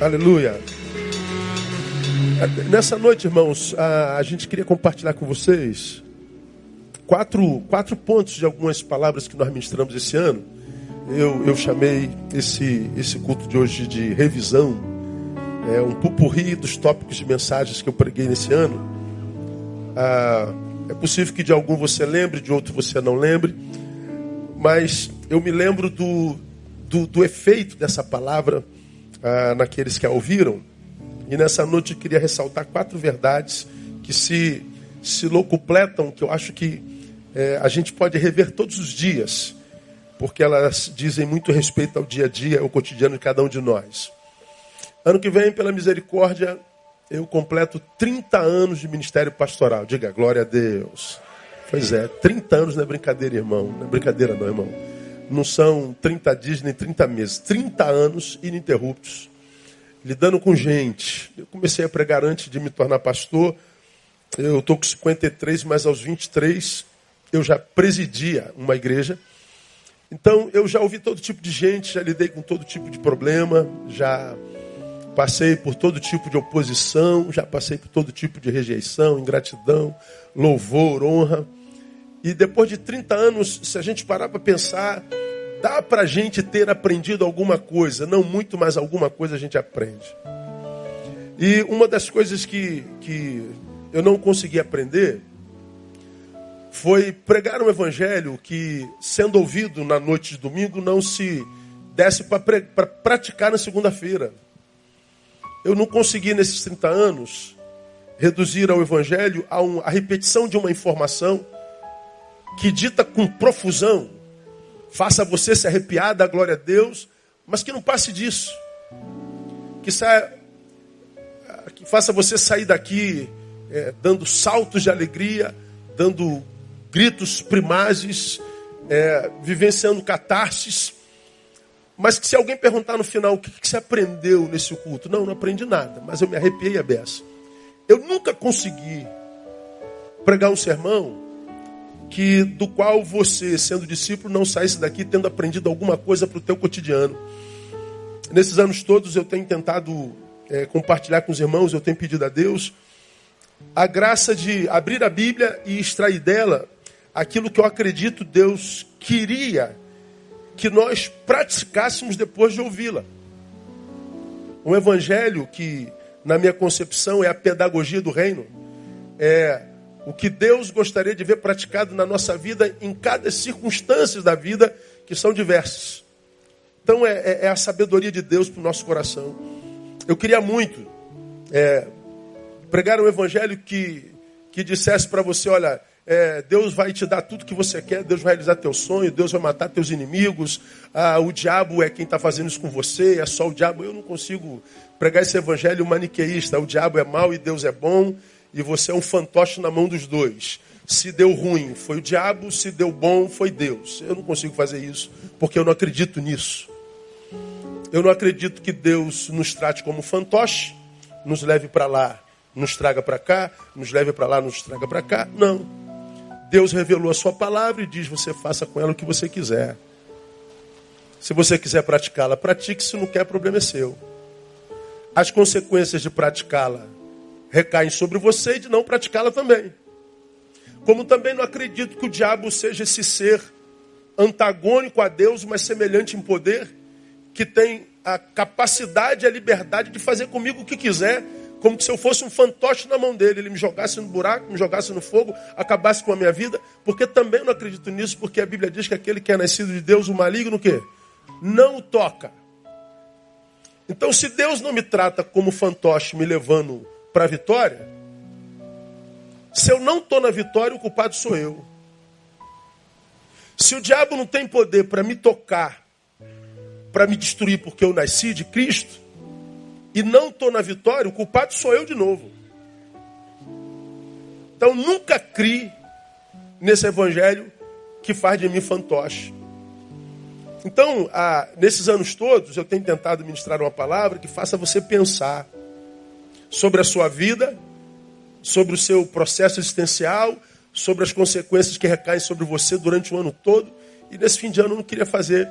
Aleluia. Nessa noite, irmãos, a, a, gente queria compartilhar com vocês quatro, quatro pontos de algumas palavras que nós ministramos esse ano. Eu, eu chamei esse, esse culto de hoje de revisão, é um pupurri dos tópicos de mensagens que eu preguei nesse ano. Ah, é possível que de algum você lembre, de outro você não lembre, mas eu me lembro do, do, do efeito dessa palavra ah, naqueles que a ouviram. E nessa noite eu queria ressaltar quatro verdades que se, se locupletam, que eu acho que é, a gente pode rever todos os dias, porque elas dizem muito respeito ao dia a dia, ao cotidiano de cada um de nós. Ano que vem, pela misericórdia, eu completo 30 anos de ministério pastoral. Diga glória a Deus. Pois é, 30 anos não é brincadeira, irmão. Não é brincadeira, não, irmão. Não são 30 dias nem 30 meses. 30 anos ininterruptos, lidando com gente. Eu comecei a pregar antes de me tornar pastor. Eu estou com 53, mas aos 23 eu já presidia uma igreja. Então eu já ouvi todo tipo de gente, já lidei com todo tipo de problema, já passei por todo tipo de oposição, já passei por todo tipo de rejeição, ingratidão, louvor, honra. E depois de 30 anos, se a gente parar para pensar, dá para a gente ter aprendido alguma coisa, não muito, mas alguma coisa a gente aprende. E uma das coisas que, que eu não consegui aprender foi pregar um evangelho que, sendo ouvido na noite de domingo, não se desse para praticar na segunda-feira. Eu não consegui, nesses 30 anos, reduzir ao Evangelho a, um, a repetição de uma informação que dita com profusão, faça você se arrepiar da glória a Deus, mas que não passe disso. Que, saia, que faça você sair daqui é, dando saltos de alegria, dando gritos primazes, é, vivenciando catarses, mas que se alguém perguntar no final o que, que você aprendeu nesse culto, não, não aprendi nada, mas eu me arrepiei a beça. Eu nunca consegui pregar um sermão que do qual você, sendo discípulo, não saísse daqui tendo aprendido alguma coisa para o teu cotidiano. Nesses anos todos eu tenho tentado é, compartilhar com os irmãos, eu tenho pedido a Deus a graça de abrir a Bíblia e extrair dela aquilo que eu acredito Deus queria que nós praticássemos depois de ouvi-la. Um evangelho que, na minha concepção, é a pedagogia do reino. É o que Deus gostaria de ver praticado na nossa vida em cada circunstância da vida, que são diversas. Então é, é, é a sabedoria de Deus para o nosso coração. Eu queria muito é, pregar um evangelho que, que dissesse para você, olha, é, Deus vai te dar tudo que você quer, Deus vai realizar teu sonho, Deus vai matar teus inimigos, ah, o diabo é quem está fazendo isso com você, é só o diabo. Eu não consigo pregar esse evangelho maniqueísta. O diabo é mau e Deus é bom, e você é um fantoche na mão dos dois. Se deu ruim, foi o diabo, se deu bom, foi Deus. Eu não consigo fazer isso, porque eu não acredito nisso. Eu não acredito que Deus nos trate como fantoche, nos leve para lá, nos traga para cá, nos leve para lá, nos traga para cá. Não. Deus revelou a sua palavra e diz: você faça com ela o que você quiser. Se você quiser praticá-la, pratique. Se não quer, problema é seu. As consequências de praticá-la recaem sobre você e de não praticá-la também. Como também não acredito que o diabo seja esse ser antagônico a Deus, mas semelhante em poder, que tem a capacidade e a liberdade de fazer comigo o que quiser como se eu fosse um fantoche na mão dele. Ele me jogasse no buraco, me jogasse no fogo, acabasse com a minha vida. Porque também não acredito nisso, porque a Bíblia diz que aquele que é nascido de Deus, o maligno, o quê? Não o toca. Então, se Deus não me trata como fantoche, me levando para a vitória, se eu não estou na vitória, o culpado sou eu. Se o diabo não tem poder para me tocar, para me destruir porque eu nasci de Cristo, e não estou na vitória, o culpado sou eu de novo. Então nunca crie nesse evangelho que faz de mim fantoche. Então, ah, nesses anos todos, eu tenho tentado ministrar uma palavra que faça você pensar sobre a sua vida, sobre o seu processo existencial, sobre as consequências que recaem sobre você durante o ano todo. E nesse fim de ano eu não queria fazer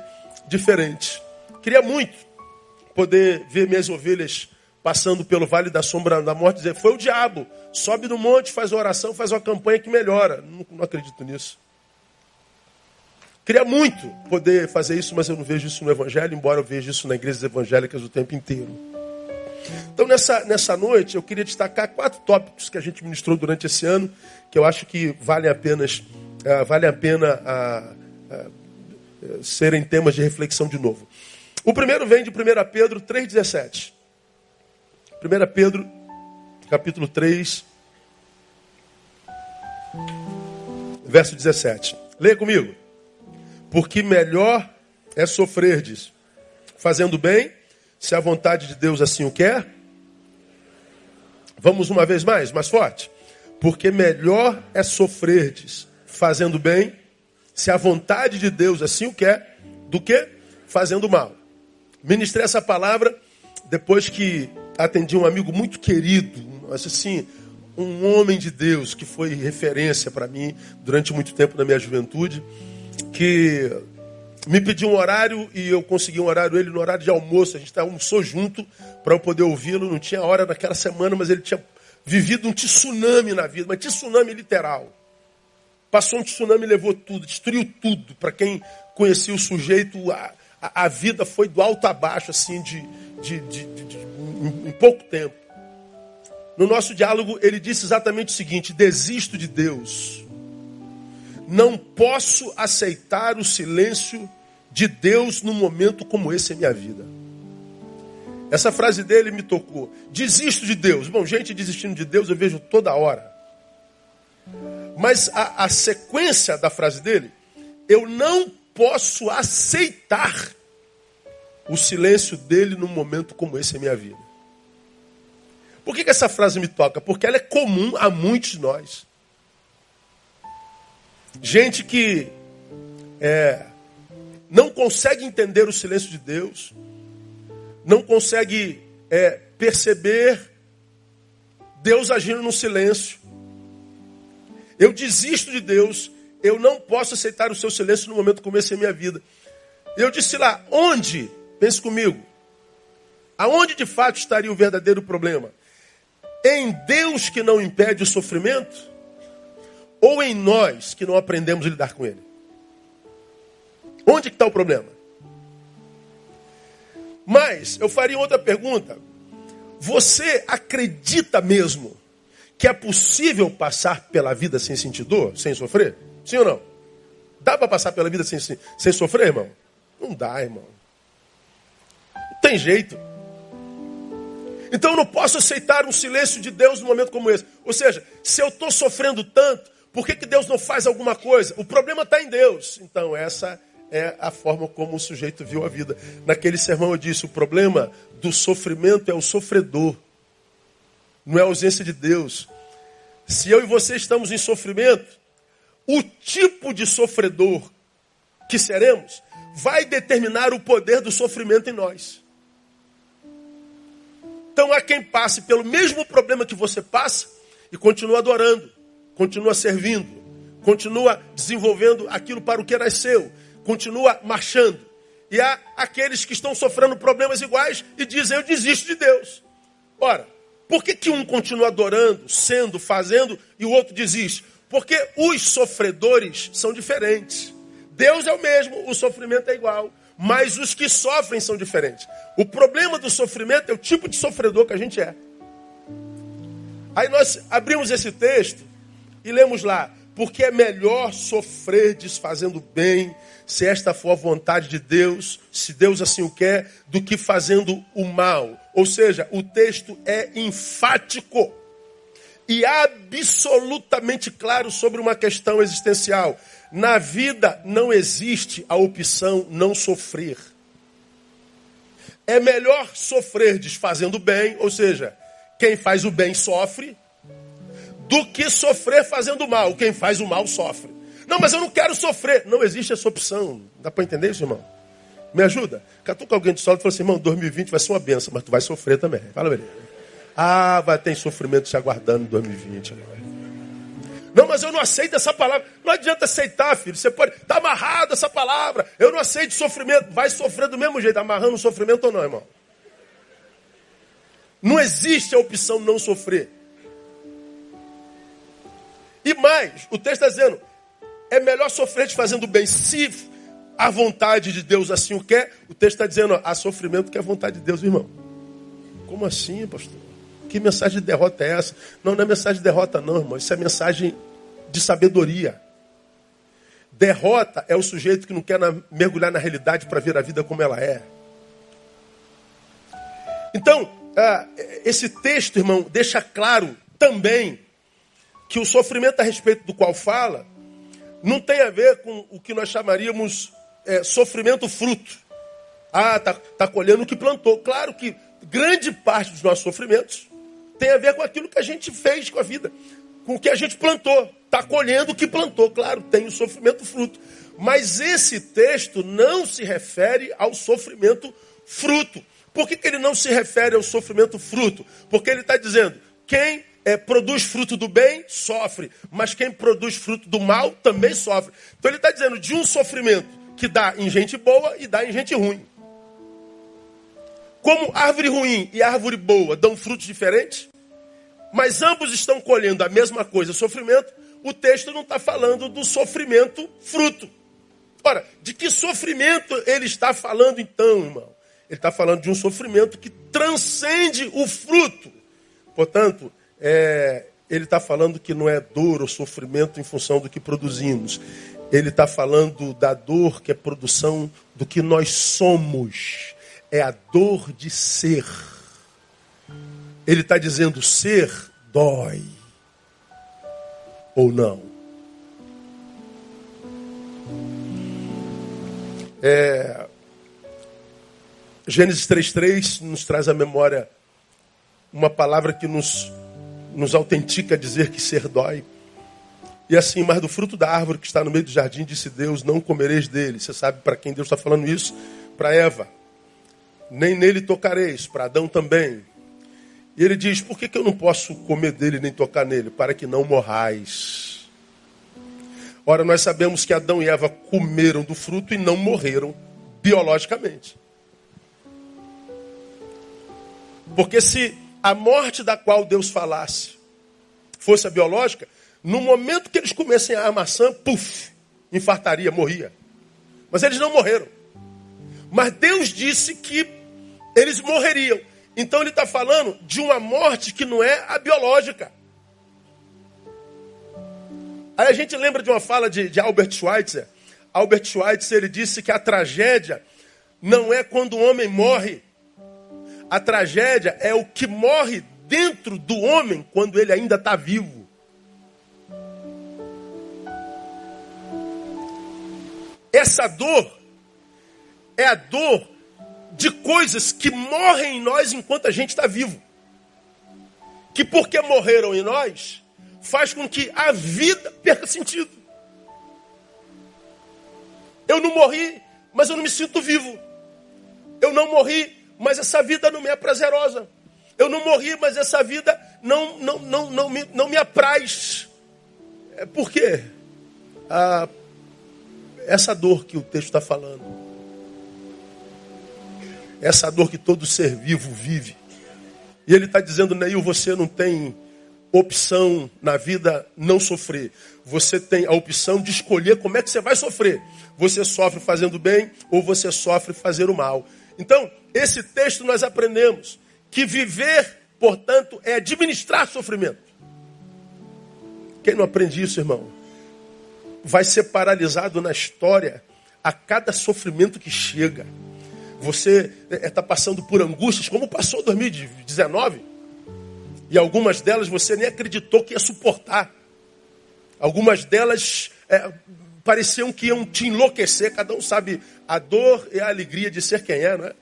diferente. Queria muito poder ver minhas ovelhas passando pelo vale da sombra da morte, dizer, foi o diabo. Sobe no monte, faz oração, faz uma campanha que melhora. Não, não acredito nisso. Queria muito poder fazer isso, mas eu não vejo isso no Evangelho, embora eu veja isso na igrejas evangélicas o tempo inteiro. Então, nessa, nessa noite, eu queria destacar quatro tópicos que a gente ministrou durante esse ano, que eu acho que valem apenas, uh, vale a pena uh, uh, serem temas de reflexão de novo. O primeiro vem de 1 Pedro 3,17. 1 Pedro, capítulo 3, verso 17. Leia comigo. Porque melhor é sofrerdes fazendo bem, se a vontade de Deus assim o quer. Vamos uma vez mais, mais forte. Porque melhor é sofrerdes fazendo bem, se a vontade de Deus assim o quer, do que fazendo mal. Ministrei essa palavra depois que atendi um amigo muito querido, assim, um homem de Deus que foi referência para mim durante muito tempo na minha juventude, que me pediu um horário e eu consegui um horário ele no horário de almoço. A gente almoçou junto para eu poder ouvi-lo. Não tinha hora naquela semana, mas ele tinha vivido um tsunami na vida, mas tsunami literal. Passou um tsunami e levou tudo, destruiu tudo. Para quem conhecia o sujeito, a, a, a, vida foi do alto a baixo, assim, de, de, de, de pouco tempo. No nosso diálogo, ele disse exatamente o seguinte: desisto de Deus. Não posso aceitar o silêncio de Deus num momento como esse em minha vida. Essa frase dele me tocou. Desisto de Deus. Bom, gente desistindo de Deus eu vejo toda hora. Mas a, a sequência da frase dele, eu não posso aceitar o silêncio dele num momento como esse em minha vida. Por que, que essa frase me toca? Porque ela é comum a muitos de nós. Gente que é, não consegue entender o silêncio de Deus, não consegue é, perceber Deus agindo no silêncio. Eu desisto de Deus, eu não posso aceitar o seu silêncio no momento como esse em minha vida. Eu disse lá, onde? Pense comigo. Aonde de fato estaria o verdadeiro problema? Em Deus que não impede o sofrimento? Ou em nós que não aprendemos a lidar com ele? Onde está o problema? Mas eu faria outra pergunta. Você acredita mesmo que é possível passar pela vida sem sentir dor, sem sofrer? Sim ou não? Dá para passar pela vida sem, sem sofrer, irmão? Não dá, irmão. Não tem jeito. Então eu não posso aceitar um silêncio de Deus num momento como esse. Ou seja, se eu estou sofrendo tanto, por que, que Deus não faz alguma coisa? O problema está em Deus. Então, essa é a forma como o sujeito viu a vida. Naquele sermão eu disse: o problema do sofrimento é o sofredor, não é a ausência de Deus. Se eu e você estamos em sofrimento, o tipo de sofredor que seremos vai determinar o poder do sofrimento em nós. Então há quem passe pelo mesmo problema que você passa e continua adorando continua servindo, continua desenvolvendo aquilo para o que nasceu, continua marchando. E há aqueles que estão sofrendo problemas iguais e dizem: Eu desisto de Deus. Ora, por que, que um continua adorando, sendo, fazendo e o outro desiste? Porque os sofredores são diferentes. Deus é o mesmo, o sofrimento é igual. Mas os que sofrem são diferentes. O problema do sofrimento é o tipo de sofredor que a gente é. Aí nós abrimos esse texto e lemos lá: porque é melhor sofrer desfazendo bem, se esta for a vontade de Deus, se Deus assim o quer, do que fazendo o mal. Ou seja, o texto é enfático e absolutamente claro sobre uma questão existencial. Na vida não existe a opção não sofrer. É melhor sofrer desfazendo bem, ou seja, quem faz o bem sofre, do que sofrer fazendo mal. Quem faz o mal sofre. Não, mas eu não quero sofrer. Não existe essa opção. Dá para entender isso, irmão? Me ajuda? Catuca alguém do solo e fala assim, irmão, 2020 vai ser uma benção, mas tu vai sofrer também. Fala, beleza. Ah, vai ter sofrimento se aguardando em 2020. Não, mas eu não aceito essa palavra. Não adianta aceitar, filho. Você pode. Está amarrado essa palavra. Eu não aceito sofrimento. Vai sofrer do mesmo jeito, amarrando o sofrimento ou não, irmão? Não existe a opção não sofrer. E mais, o texto está dizendo: é melhor sofrer te fazendo bem. Se a vontade de Deus assim o quer, o texto está dizendo: ó, há sofrimento que é a vontade de Deus, irmão. Como assim, pastor? Que mensagem de derrota é essa? Não, não é mensagem de derrota, não, irmão. Isso é mensagem de sabedoria. Derrota é o sujeito que não quer na, mergulhar na realidade para ver a vida como ela é. Então, ah, esse texto, irmão, deixa claro também que o sofrimento a respeito do qual fala não tem a ver com o que nós chamaríamos é, sofrimento fruto. Ah, tá, tá colhendo o que plantou. Claro que grande parte dos nossos sofrimentos tem a ver com aquilo que a gente fez com a vida, com o que a gente plantou. Está colhendo o que plantou, claro, tem o sofrimento fruto. Mas esse texto não se refere ao sofrimento fruto. Por que, que ele não se refere ao sofrimento fruto? Porque ele está dizendo: quem é, produz fruto do bem, sofre. Mas quem produz fruto do mal, também sofre. Então ele está dizendo de um sofrimento que dá em gente boa e dá em gente ruim. Como árvore ruim e árvore boa dão frutos diferentes, mas ambos estão colhendo a mesma coisa, sofrimento, o texto não está falando do sofrimento fruto. Ora, de que sofrimento ele está falando então, irmão? Ele está falando de um sofrimento que transcende o fruto. Portanto, é, ele está falando que não é dor ou sofrimento em função do que produzimos. Ele está falando da dor que é produção do que nós somos. É a dor de ser. Ele está dizendo: ser dói. Ou não. É, Gênesis 3,3 nos traz à memória uma palavra que nos, nos autentica a dizer que ser dói. E assim, mas do fruto da árvore que está no meio do jardim, disse Deus: Não comereis dele. Você sabe para quem Deus está falando isso? Para Eva. Nem nele tocareis, para Adão também. E ele diz: Por que, que eu não posso comer dele nem tocar nele? Para que não morrais. Ora, nós sabemos que Adão e Eva comeram do fruto e não morreram biologicamente. Porque se a morte da qual Deus falasse fosse a biológica, no momento que eles comessem a maçã, puf, infartaria, morria. Mas eles não morreram. Mas Deus disse que eles morreriam. Então ele está falando de uma morte que não é a biológica. Aí a gente lembra de uma fala de, de Albert Schweitzer. Albert Schweitzer ele disse que a tragédia não é quando o homem morre. A tragédia é o que morre dentro do homem quando ele ainda está vivo. Essa dor é a dor de coisas que morrem em nós enquanto a gente está vivo. Que porque morreram em nós, faz com que a vida perca sentido. Eu não morri, mas eu não me sinto vivo. Eu não morri, mas essa vida não me é prazerosa. Eu não morri, mas essa vida não, não, não, não, me, não me apraz. É por quê? Ah, essa dor que o texto está falando essa dor que todo ser vivo vive. E ele está dizendo, Neil, você não tem opção na vida não sofrer. Você tem a opção de escolher como é que você vai sofrer. Você sofre fazendo bem ou você sofre fazendo mal. Então, esse texto nós aprendemos que viver, portanto, é administrar sofrimento. Quem não aprende isso, irmão, vai ser paralisado na história a cada sofrimento que chega você está passando por angústias, como passou 2019. E algumas delas você nem acreditou que ia suportar. Algumas delas é, pareciam que iam te enlouquecer. Cada um sabe a dor e a alegria de ser quem é, não é?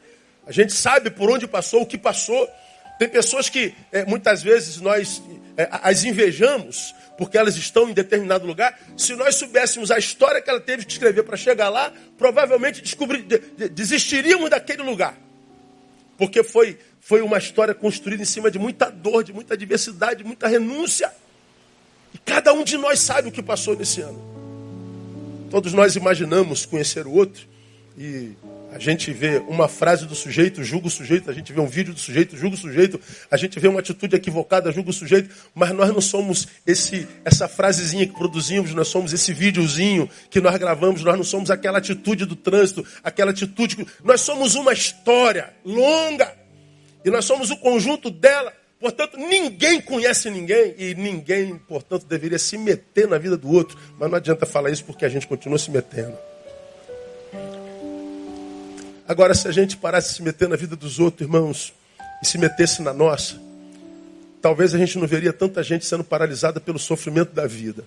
A gente sabe por onde passou, o que passou. Tem pessoas que é, muitas vezes nós é, as invejamos porque elas estão em determinado lugar. Se nós soubéssemos a história que ela teve que escrever para chegar lá, provavelmente descobrir, de, de, desistiríamos daquele lugar. Porque foi, foi uma história construída em cima de muita dor, de muita adversidade, de muita renúncia. E cada um de nós sabe o que passou nesse ano. Todos nós imaginamos conhecer o outro e A gente vê uma frase do sujeito, julga o sujeito, a gente vê um vídeo do sujeito, julga o sujeito, a gente vê uma atitude equivocada, julga o sujeito, mas nós não somos esse essa frasezinha que produzimos, nós somos esse videozinho que nós gravamos, nós não somos aquela atitude do trânsito, aquela atitude. Nós somos uma história longa e nós somos o conjunto dela. Portanto, ninguém conhece ninguém e ninguém, portanto, deveria se meter na vida do outro. Mas não adianta falar isso porque a gente continua se metendo. Agora, se a gente parasse de se meter na vida dos outros, irmãos, e se metesse na nossa, talvez a gente não veria tanta gente sendo paralisada pelo sofrimento da vida.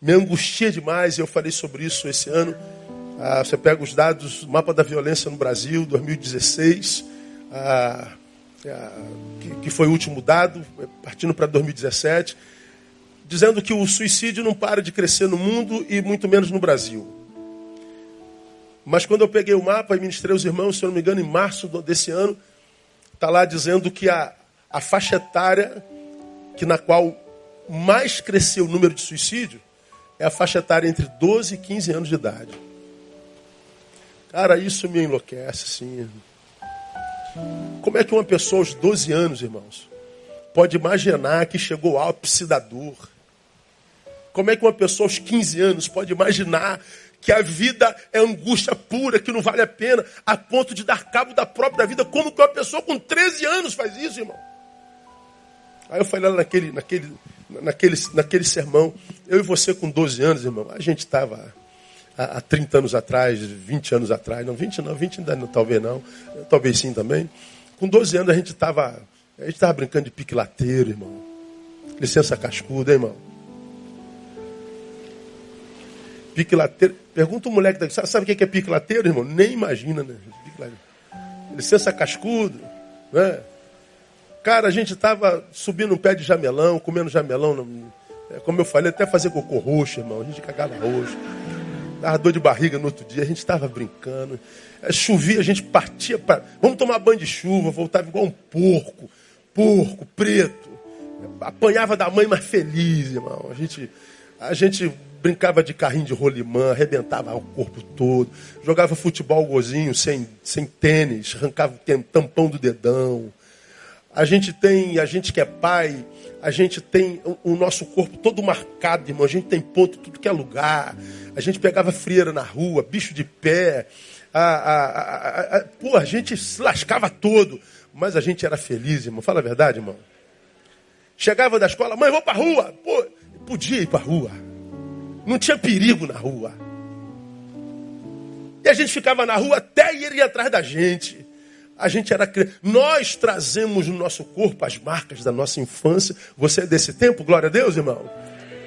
Me angustia demais, e eu falei sobre isso esse ano. Ah, você pega os dados, mapa da violência no Brasil, 2016, ah, que, que foi o último dado, partindo para 2017, dizendo que o suicídio não para de crescer no mundo e muito menos no Brasil. Mas quando eu peguei o mapa e ministrei aos irmãos, se eu não me engano, em março desse ano, está lá dizendo que a, a faixa etária que na qual mais cresceu o número de suicídio é a faixa etária entre 12 e 15 anos de idade. Cara, isso me enlouquece, sim. Como é que uma pessoa aos 12 anos, irmãos, pode imaginar que chegou ao ápice da dor? Como é que uma pessoa aos 15 anos pode imaginar que a vida é angústia pura, que não vale a pena, a ponto de dar cabo da própria vida. Como que uma pessoa com 13 anos faz isso, irmão? Aí eu falei lá naquele, naquele, naquele, naquele sermão, eu e você com 12 anos, irmão, a gente estava há, há 30 anos atrás, 20 anos atrás, não, 20 não, 20 ainda não, talvez não, talvez sim também. Com 12 anos a gente estava a gente estava brincando de pique lateiro, irmão. Licença cascuda, hein, irmão? Pique lateiro. Pergunta o moleque daqui, sabe o que é pique lateiro, irmão? Nem imagina, né? Licença cascudo, né? Cara, a gente estava subindo um pé de jamelão, comendo jamelão. É, como eu falei, até fazer cocô roxo, irmão. A gente cagava roxo. Dava dor de barriga no outro dia, a gente estava brincando. É, chovia, a gente partia para. Vamos tomar banho de chuva, voltava igual um porco. Porco, preto. Apanhava da mãe mais feliz, irmão. A gente, a gente brincava de carrinho de rolimã, arrebentava o corpo todo, jogava futebol gozinho sem, sem tênis, arrancava o tampão do dedão. A gente tem, a gente que é pai, a gente tem o, o nosso corpo todo marcado, irmão. A gente tem ponto tudo que é lugar. A gente pegava frieira na rua, bicho de pé. A, a, a, a, pô, a gente se lascava todo. Mas a gente era feliz, irmão. Fala a verdade, irmão. Chegava da escola, mãe, vou pra rua. Pô, podia ir pra rua. Não tinha perigo na rua. E a gente ficava na rua até ele ir atrás da gente. A gente era nós trazemos no nosso corpo as marcas da nossa infância. Você é desse tempo, glória a Deus, irmão.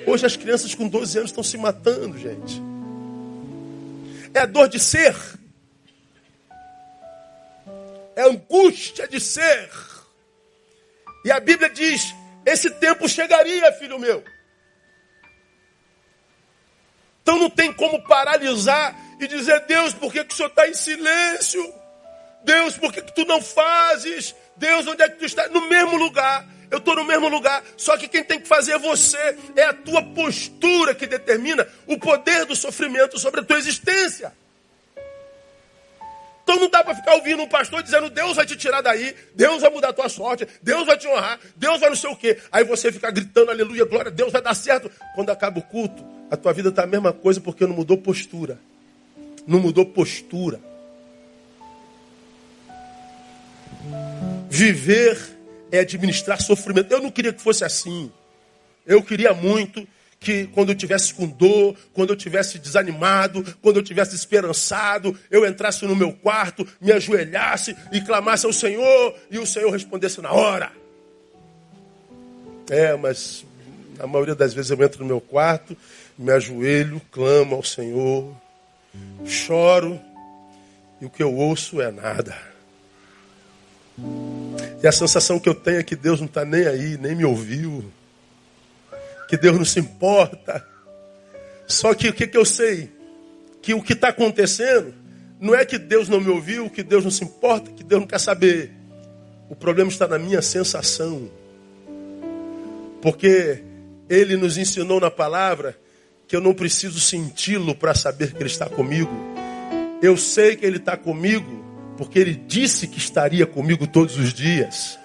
Hoje as crianças com 12 anos estão se matando, gente. É a dor de ser. É a angústia de ser. E a Bíblia diz: esse tempo chegaria, filho meu. Então não tem como paralisar e dizer, Deus, por que, que o Senhor está em silêncio? Deus, por que, que tu não fazes? Deus, onde é que tu está? No mesmo lugar. Eu estou no mesmo lugar. Só que quem tem que fazer é você. É a tua postura que determina o poder do sofrimento sobre a tua existência. Então não dá para ficar ouvindo um pastor dizendo Deus vai te tirar daí, Deus vai mudar a tua sorte, Deus vai te honrar, Deus vai não sei o quê. Aí você fica gritando aleluia, glória, Deus vai dar certo. Quando acaba o culto, a tua vida está a mesma coisa porque não mudou postura. Não mudou postura. Viver é administrar sofrimento. Eu não queria que fosse assim. Eu queria muito que quando eu tivesse com dor, quando eu tivesse desanimado, quando eu tivesse esperançado, eu entrasse no meu quarto, me ajoelhasse e clamasse ao Senhor e o Senhor respondesse na hora. É, mas a maioria das vezes eu entro no meu quarto, me ajoelho, clamo ao Senhor, choro e o que eu ouço é nada. E a sensação que eu tenho é que Deus não está nem aí, nem me ouviu que Deus não se importa. Só que o que, que eu sei? Que o que está acontecendo não é que Deus não me ouviu, que Deus não se importa, que Deus não quer saber. O problema está na minha sensação. Porque Ele nos ensinou na palavra que eu não preciso senti-lo para saber que Ele está comigo. Eu sei que Ele está comigo, porque Ele disse que estaria comigo todos os dias.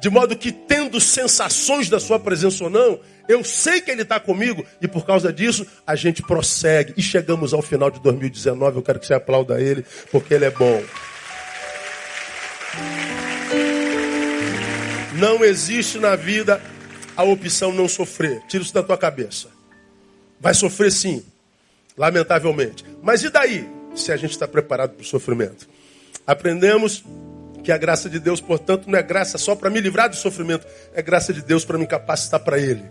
De modo que, tendo sensações da Sua presença ou não, eu sei que Ele está comigo e por causa disso a gente prossegue. E chegamos ao final de 2019. Eu quero que você aplauda Ele, porque Ele é bom. Não existe na vida a opção não sofrer. Tira isso da tua cabeça. Vai sofrer sim, lamentavelmente. Mas e daí, se a gente está preparado para o sofrimento? Aprendemos que a graça de Deus, portanto, não é graça só para me livrar do sofrimento, é graça de Deus para me capacitar para Ele.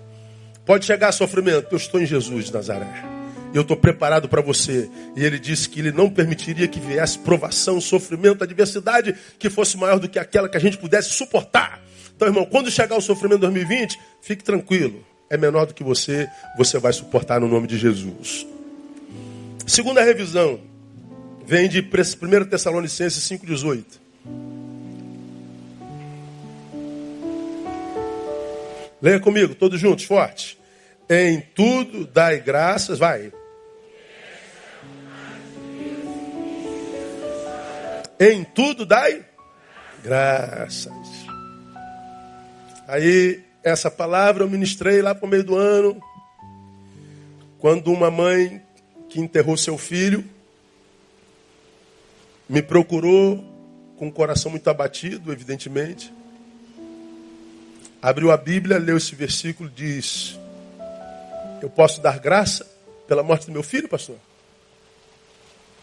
Pode chegar sofrimento, eu estou em Jesus de Nazaré. Eu estou preparado para você. E ele disse que ele não permitiria que viesse provação, sofrimento, adversidade que fosse maior do que aquela que a gente pudesse suportar. Então, irmão, quando chegar o sofrimento 2020, fique tranquilo. É menor do que você, você vai suportar no nome de Jesus. Segunda revisão, vem de 1 Tessalonicenses 5,18. Leia comigo, todos juntos, forte. Em tudo dai graças, vai. Em tudo dai graças. Aí, essa palavra eu ministrei lá para o meio do ano, quando uma mãe que enterrou seu filho me procurou com o coração muito abatido, evidentemente. Abriu a Bíblia, leu esse versículo, diz: Eu posso dar graça pela morte do meu filho, pastor?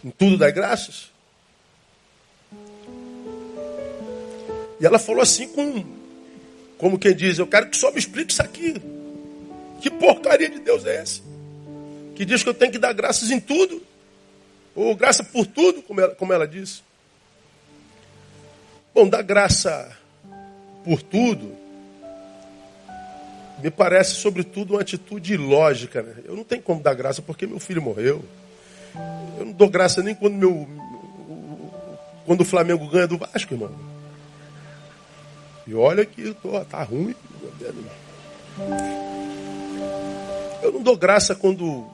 Em tudo dá graças? E ela falou assim com como quem diz, eu quero que só me explique isso aqui. Que porcaria de Deus é esse? Que diz que eu tenho que dar graças em tudo. Ou graça por tudo, como ela, como ela disse. Bom, dar graça por tudo me parece, sobretudo, uma atitude ilógica. Né? Eu não tenho como dar graça porque meu filho morreu. Eu não dou graça nem quando meu quando o Flamengo ganha do Vasco, irmão. E olha que tô, tá ruim. Eu não dou graça quando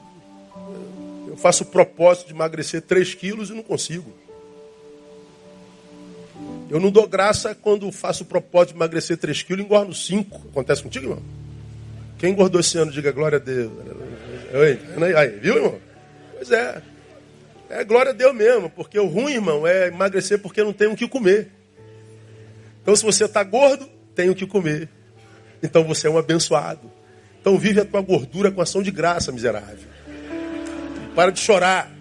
eu faço o propósito de emagrecer 3 quilos e não consigo. Eu não dou graça quando faço o propósito de emagrecer 3 quilos e engordo 5. Acontece contigo, irmão? Quem engordou esse ano, diga glória a Deus. Aí, viu, irmão? Pois é. É glória a Deus mesmo, porque o ruim, irmão, é emagrecer porque não tem o que comer. Então, se você está gordo, tem o que comer. Então, você é um abençoado. Então, vive a tua gordura com ação de graça, miserável. Para de chorar.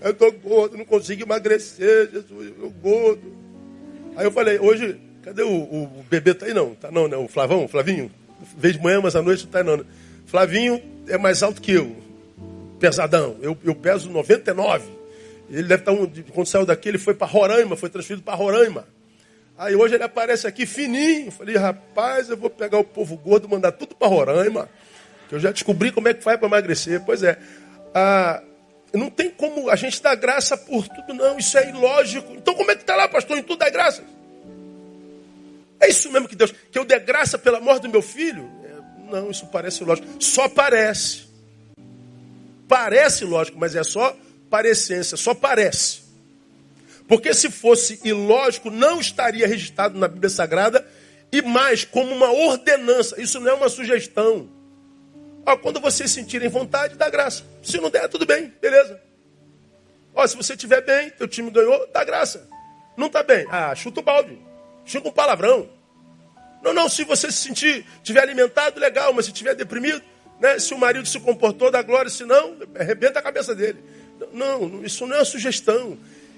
Eu estou gordo, não consigo emagrecer, Jesus, eu gordo. Aí eu falei, hoje, cadê o, o, bebê? Tá aí não? Tá não, né? O Flavão, o Flavinho? Veio de manhã, mas à noite não tá aí não. Né? Flavinho é mais alto que eu. Pesadão. Eu, eu peso 99. Ele deve estar, tá um, quando saiu daqui, ele foi para Roraima, foi transferido para Roraima. Aí hoje ele aparece aqui fininho. Falei, rapaz, eu vou pegar o povo gordo mandar tudo para Roraima. Que eu já descobri como é que faz para emagrecer. Pois é. Ah, não tem como a gente dar graça por tudo, não. Isso é ilógico. Então como é que está lá, pastor? Em tudo dá graça. É isso mesmo que Deus. Que eu dê graça pela morte do meu filho? É, não, isso parece lógico. Só parece. Parece lógico, mas é só parecência, só parece. Porque se fosse ilógico, não estaria registrado na Bíblia Sagrada e mais como uma ordenança. Isso não é uma sugestão. Ó, quando vocês sentirem vontade, dá graça. Se não der, tudo bem, beleza. Ó, se você estiver bem, teu time ganhou, dá graça. Não está bem? Ah, chuta o balde. Chuta um palavrão. Não, não, se você se sentir, tiver alimentado, legal, mas se estiver deprimido, né, se o marido se comportou, dá glória, se não, arrebenta a cabeça dele. Não, isso não é uma sugestão.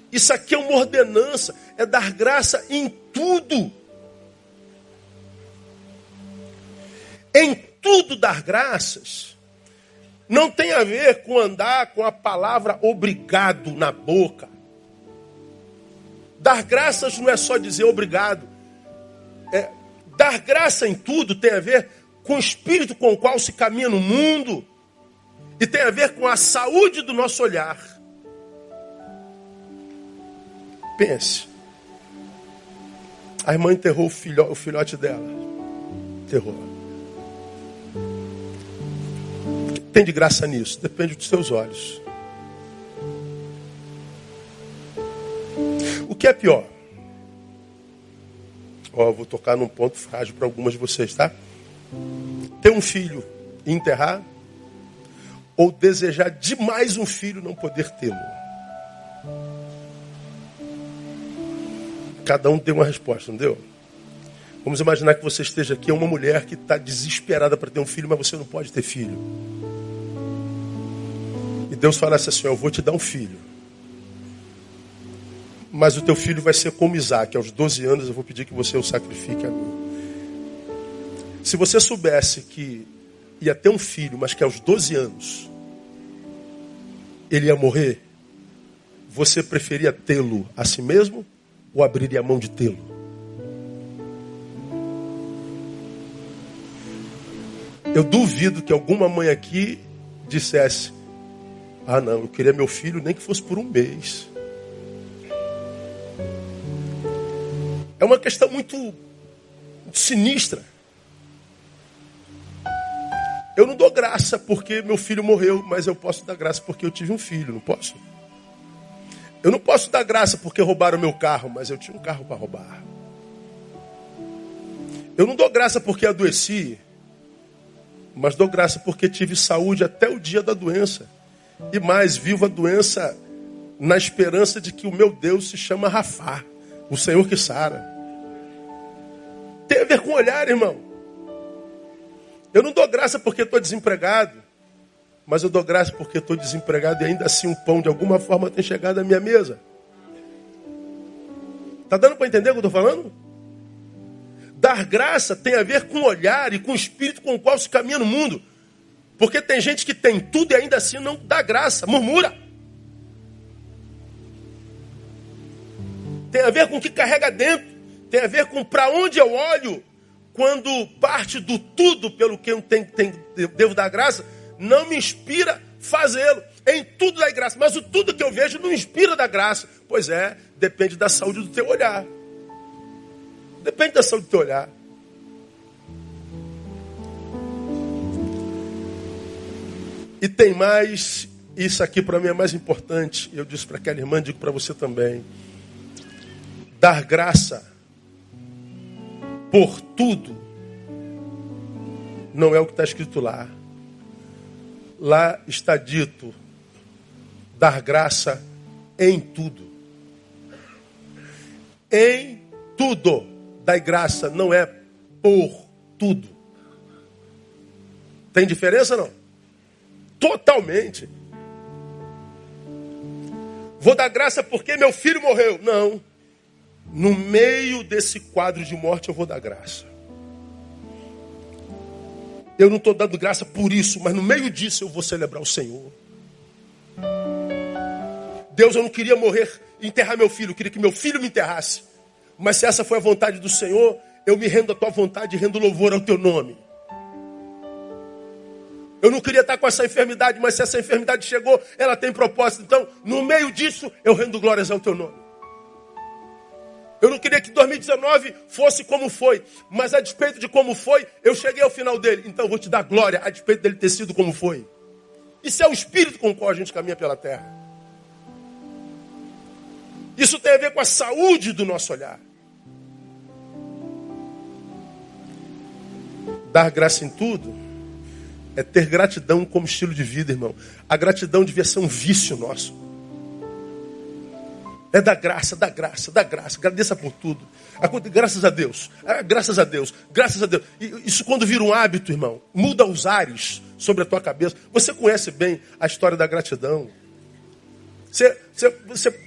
Isso aqui é uma ordenança, é dar graça em tudo. Em tudo dar graças não tem a ver com andar com a palavra obrigado na boca. Dar graças não é só dizer obrigado. É, dar graça em tudo tem a ver com o espírito com o qual se caminha no mundo e tem a ver com a saúde do nosso olhar. Pense. A irmã enterrou o, filho, o filhote dela. Enterrou. Tem de graça nisso? Depende dos seus olhos. que é pior? Ó, vou tocar num ponto frágil para algumas de vocês, tá? Ter um filho e enterrar, ou desejar demais um filho não poder tê-lo? Cada um tem uma resposta, não deu? Vamos imaginar que você esteja aqui, é uma mulher que está desesperada para ter um filho, mas você não pode ter filho. E Deus falasse assim: Eu vou te dar um filho. Mas o teu filho vai ser como Isaac. Aos 12 anos eu vou pedir que você o sacrifique a mim. Se você soubesse que ia ter um filho, mas que aos 12 anos ele ia morrer, você preferia tê-lo a si mesmo ou abriria a mão de tê-lo? Eu duvido que alguma mãe aqui dissesse: Ah, não, eu queria meu filho nem que fosse por um mês. É uma questão muito, muito sinistra. Eu não dou graça porque meu filho morreu, mas eu posso dar graça porque eu tive um filho, não posso? Eu não posso dar graça porque roubaram meu carro, mas eu tinha um carro para roubar. Eu não dou graça porque adoeci, mas dou graça porque tive saúde até o dia da doença. E mais, vivo a doença na esperança de que o meu Deus se chama Rafá, o Senhor que sara. Tem a ver com olhar, irmão. Eu não dou graça porque estou desempregado, mas eu dou graça porque estou desempregado e ainda assim um pão de alguma forma tem chegado à minha mesa. Está dando para entender o que eu estou falando? Dar graça tem a ver com o olhar e com o espírito com o qual se caminha no mundo. Porque tem gente que tem tudo e ainda assim não dá graça, murmura. Tem a ver com o que carrega dentro. Tem a ver com para onde eu olho quando parte do tudo pelo que eu tenho, tenho, devo dar graça, não me inspira fazê-lo. Em tudo dá graça, mas o tudo que eu vejo não inspira da graça. Pois é, depende da saúde do teu olhar. Depende da saúde do teu olhar. E tem mais, isso aqui para mim é mais importante. Eu disse para aquela irmã, digo para você também. Dar graça por tudo não é o que está escrito lá. Lá está dito dar graça em tudo. Em tudo. Dar graça não é por tudo. Tem diferença não? Totalmente. Vou dar graça porque meu filho morreu. Não. No meio desse quadro de morte eu vou dar graça. Eu não estou dando graça por isso, mas no meio disso eu vou celebrar o Senhor. Deus, eu não queria morrer, enterrar meu filho, eu queria que meu filho me enterrasse. Mas se essa foi a vontade do Senhor, eu me rendo à tua vontade e rendo louvor ao teu nome. Eu não queria estar com essa enfermidade, mas se essa enfermidade chegou, ela tem propósito. Então, no meio disso, eu rendo glórias ao teu nome. Eu não queria que 2019 fosse como foi, mas a despeito de como foi, eu cheguei ao final dele. Então eu vou te dar glória a despeito dele ter sido como foi. Isso é o espírito com o qual a gente caminha pela terra. Isso tem a ver com a saúde do nosso olhar. Dar graça em tudo é ter gratidão como estilo de vida, irmão. A gratidão devia ser um vício nosso. É da graça, da graça, da graça. Agradeça por tudo. Graças a Deus. Graças a Deus. Graças a Deus. Isso quando vira um hábito, irmão, muda os ares sobre a tua cabeça. Você conhece bem a história da gratidão. Você, você, você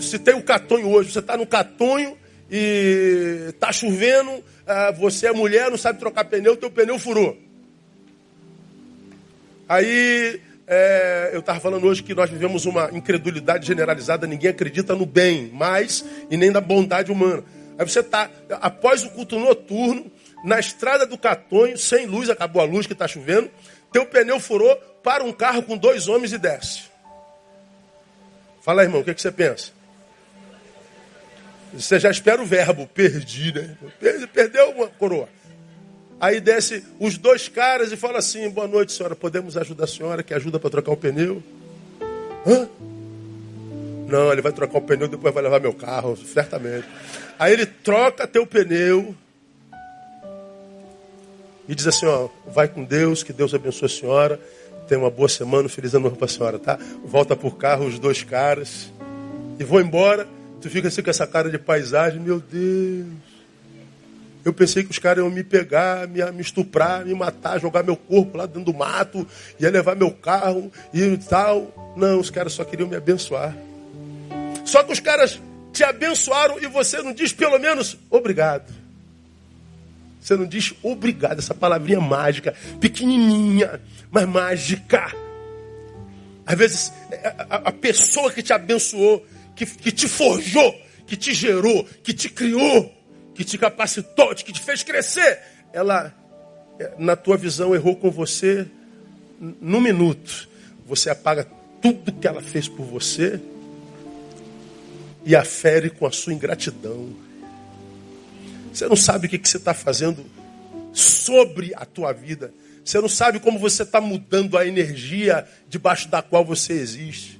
se tem o catonho hoje, você está no catonho e está chovendo, ah, você é mulher, não sabe trocar pneu, teu pneu furou. Aí é, eu estava falando hoje que nós vivemos uma incredulidade generalizada, ninguém acredita no bem mais e nem na bondade humana. Aí você está, após o culto noturno, na estrada do Catonho, sem luz, acabou a luz que está chovendo, teu pneu furou, para um carro com dois homens e desce. Fala, irmão, o que, que você pensa? Você já espera o verbo, perdi, né? Perdeu uma coroa. Aí desce os dois caras e fala assim: Boa noite, senhora, podemos ajudar a senhora que ajuda para trocar o pneu? Hã? Não, ele vai trocar o pneu, depois vai levar meu carro, certamente. Aí ele troca teu pneu e diz assim, ó, vai com Deus, que Deus abençoe a senhora. Tenha uma boa semana, feliz ano novo para a senhora, tá? Volta por carro os dois caras e vou embora. Tu fica assim com essa cara de paisagem, meu Deus. Eu pensei que os caras iam me pegar, me, me estuprar, me matar, jogar meu corpo lá dentro do mato, ia levar meu carro e tal. Não, os caras só queriam me abençoar. Só que os caras te abençoaram e você não diz pelo menos obrigado. Você não diz obrigado, essa palavrinha mágica, pequenininha, mas mágica. Às vezes, é, a, a pessoa que te abençoou, que, que te forjou, que te gerou, que te criou, que te capacitou, que te fez crescer, ela, na tua visão, errou com você num minuto. Você apaga tudo que ela fez por você e afere com a sua ingratidão. Você não sabe o que, que você está fazendo sobre a tua vida. Você não sabe como você está mudando a energia debaixo da qual você existe.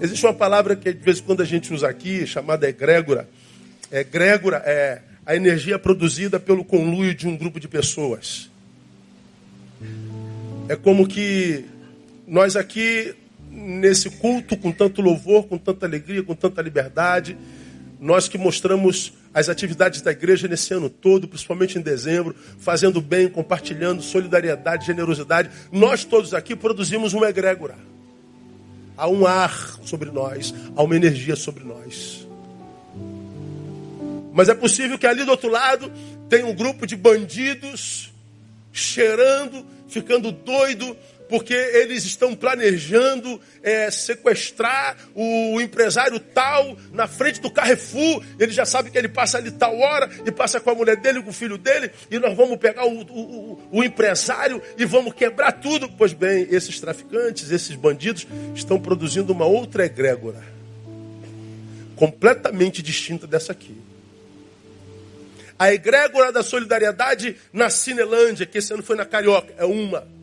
Existe uma palavra que de vez em quando a gente usa aqui, chamada egrégora. Egrégora é a energia produzida pelo conluio de um grupo de pessoas. É como que nós aqui, nesse culto, com tanto louvor, com tanta alegria, com tanta liberdade, nós que mostramos as atividades da igreja nesse ano todo, principalmente em dezembro, fazendo bem, compartilhando solidariedade, generosidade, nós todos aqui produzimos uma egrégora. Há um ar sobre nós, há uma energia sobre nós. Mas é possível que ali do outro lado tenha um grupo de bandidos cheirando, ficando doido, porque eles estão planejando é, sequestrar o empresário tal na frente do Carrefour. Ele já sabe que ele passa ali tal hora e passa com a mulher dele, com o filho dele, e nós vamos pegar o, o, o empresário e vamos quebrar tudo. Pois bem, esses traficantes, esses bandidos estão produzindo uma outra egrégora, completamente distinta dessa aqui. A egrégora da solidariedade na Cinelândia, que esse ano foi na Carioca, é uma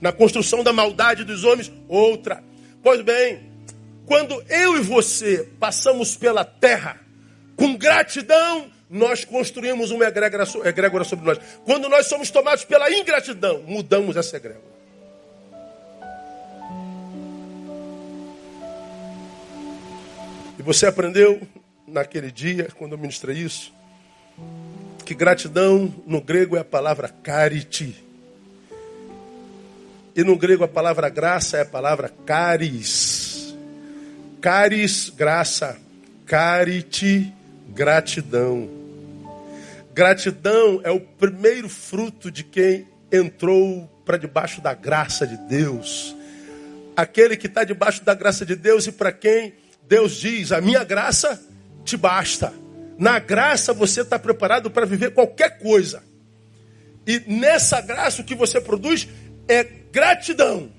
na construção da maldade dos homens, outra. Pois bem, quando eu e você passamos pela terra com gratidão, nós construímos uma egrégora sobre nós. Quando nós somos tomados pela ingratidão, mudamos essa egrégora. E você aprendeu naquele dia, quando eu ministrei isso, que gratidão no grego é a palavra carite e no grego a palavra graça é a palavra caris. Caris, graça. Carite, gratidão. Gratidão é o primeiro fruto de quem entrou para debaixo da graça de Deus. Aquele que está debaixo da graça de Deus e para quem Deus diz: A minha graça te basta. Na graça você está preparado para viver qualquer coisa. E nessa graça o que você produz é gratidão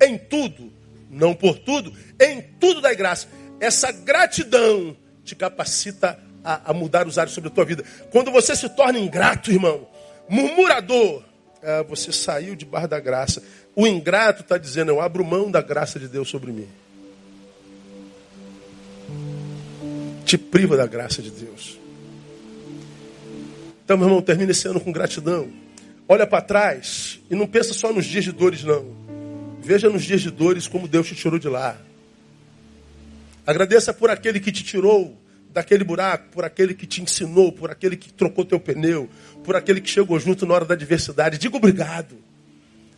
em tudo, não por tudo, em tudo da graça. Essa gratidão te capacita a, a, mudar os ares sobre a tua vida. Quando você se torna ingrato, irmão, murmurador, é, você saiu de barra da graça. O ingrato está dizendo: Eu abro mão da graça de Deus sobre mim. Te priva da graça de Deus. Então, meu irmão, termina esse ano com gratidão. Olha para trás e não pensa só nos dias de dores, não. Veja nos dias de dores como Deus te tirou de lá. Agradeça por aquele que te tirou daquele buraco, por aquele que te ensinou, por aquele que trocou teu pneu, por aquele que chegou junto na hora da adversidade. Diga obrigado.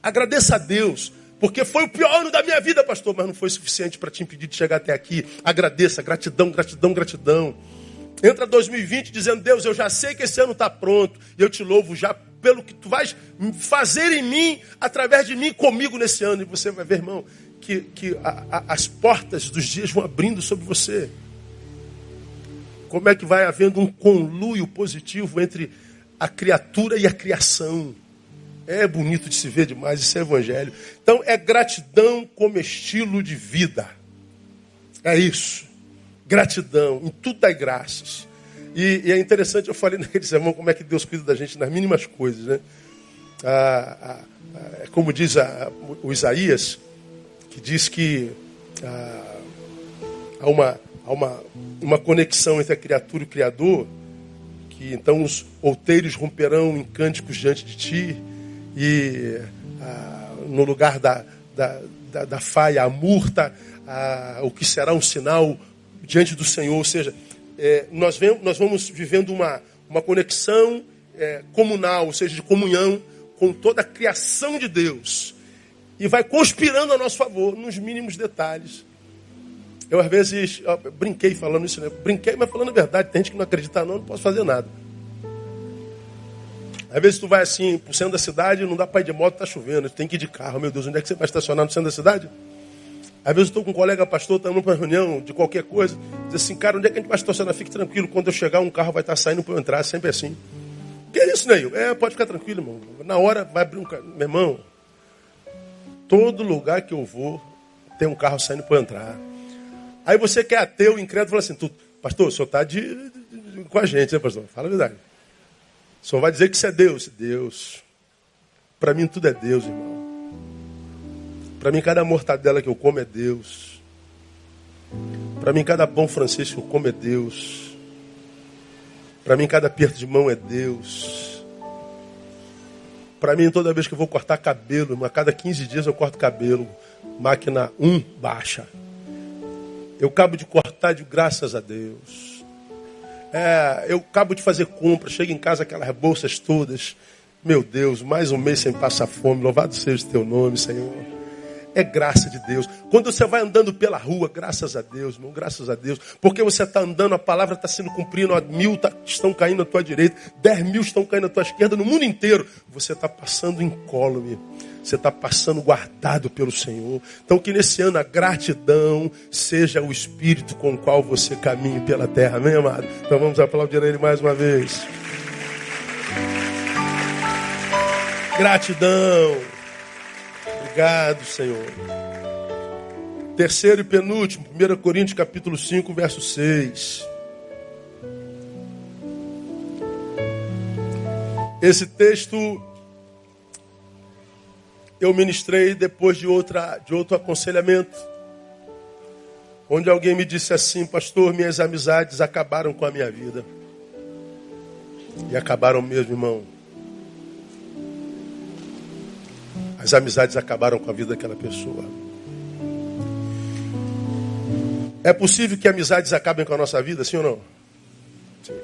Agradeça a Deus, porque foi o pior ano da minha vida, pastor, mas não foi suficiente para te impedir de chegar até aqui. Agradeça, gratidão, gratidão, gratidão. Entra 2020 dizendo, Deus, eu já sei que esse ano está pronto, e eu te louvo já pelo que tu vais fazer em mim, através de mim, comigo nesse ano. E você vai ver, irmão, que, que a, a, as portas dos dias vão abrindo sobre você. Como é que vai havendo um conluio positivo entre a criatura e a criação. É bonito de se ver demais, isso é evangelho. Então é gratidão como estilo de vida. É isso. Gratidão, em tudo dá graças. E, e, é interessante, eu falei naquele sermão como é que Deus cuida da gente nas mínimas coisas, né? Ah, ah, ah, como diz a, o Isaías, que diz que há uma, há uma, uma conexão entre a criatura e o Criador, que então os outeiros romperão em cânticos diante de ti, e no lugar da, da, da, da faia, a murta, o que será um sinal diante do Senhor. Ou seja, é, nós, vemos, nós vamos vivendo uma, uma conexão é, comunal, ou seja, de comunhão com toda a criação de Deus. E vai conspirando a nosso favor nos mínimos detalhes. Eu, às vezes, brinquei falando isso, né? Brinquei, mas falando a verdade. Tem gente que não acredita, não, não posso fazer nada. Às vezes tu vai assim, pro centro da cidade, não dá para ir de moto, tá chovendo, tem que ir de carro. Meu Deus, onde é que você vai estacionar no centro da cidade? Às vezes eu estou com um colega pastor, estamos numa reunião de qualquer coisa, diz assim, cara, onde é que a gente vai estacionar? Fique tranquilo, quando eu chegar, um carro vai estar saindo para eu entrar, sempre assim. Que é isso, Neil? É, pode ficar tranquilo, irmão. Na hora vai abrir um carro. Meu irmão, todo lugar que eu vou, tem um carro saindo para eu entrar. Aí você que é ateu, incrédulo, fala assim, pastor, o senhor está de, de, de, com a gente, né, pastor? Fala a verdade. O senhor vai dizer que isso é Deus. Deus. Para mim tudo é Deus, irmão. Para mim cada mortadela que eu como é Deus. Para mim cada pão francês que eu como é Deus. Para mim cada aperto de mão é Deus. Para mim toda vez que eu vou cortar cabelo, a cada 15 dias eu corto cabelo. Máquina 1 baixa. Eu acabo de cortar de graças a Deus. É, eu acabo de fazer compra, chego em casa aquelas bolsas todas. Meu Deus, mais um mês sem passar fome. Louvado seja o teu nome, Senhor. É graça de Deus. Quando você vai andando pela rua, graças a Deus, irmão, graças a Deus. Porque você está andando, a palavra está sendo cumprida, mil tá, estão caindo à tua direita, dez mil estão caindo à tua esquerda, no mundo inteiro. Você está passando incólume. Você está passando guardado pelo Senhor. Então que nesse ano a gratidão seja o espírito com o qual você caminhe pela terra. Amém, amado? Então vamos aplaudir a Ele mais uma vez. Gratidão. Obrigado, Senhor. Terceiro e penúltimo, 1 Coríntios capítulo 5, verso 6. Esse texto eu ministrei depois de, outra, de outro aconselhamento, onde alguém me disse assim, pastor, minhas amizades acabaram com a minha vida. E acabaram mesmo, irmão. As amizades acabaram com a vida daquela pessoa. É possível que amizades acabem com a nossa vida, sim ou não? Sim.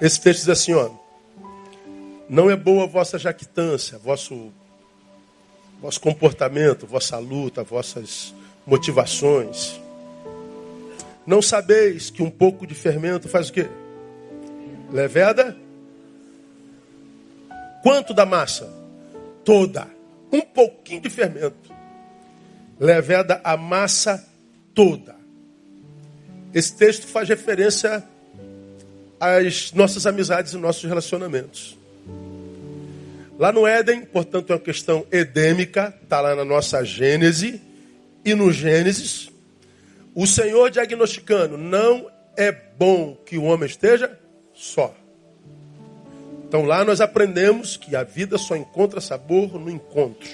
Esse texto diz assim, ó. Não é boa a vossa jactância, vosso vosso comportamento, vossa luta, vossas motivações. Não sabeis que um pouco de fermento faz o quê? Leveda? Quanto da massa? Toda. Um pouquinho de fermento. Leveda a massa toda. Esse texto faz referência às nossas amizades e nossos relacionamentos. Lá no Éden, portanto, é uma questão edêmica, está lá na nossa Gênese e no Gênesis. O Senhor diagnosticando, não é bom que o homem esteja só. Então lá nós aprendemos que a vida só encontra sabor no encontro.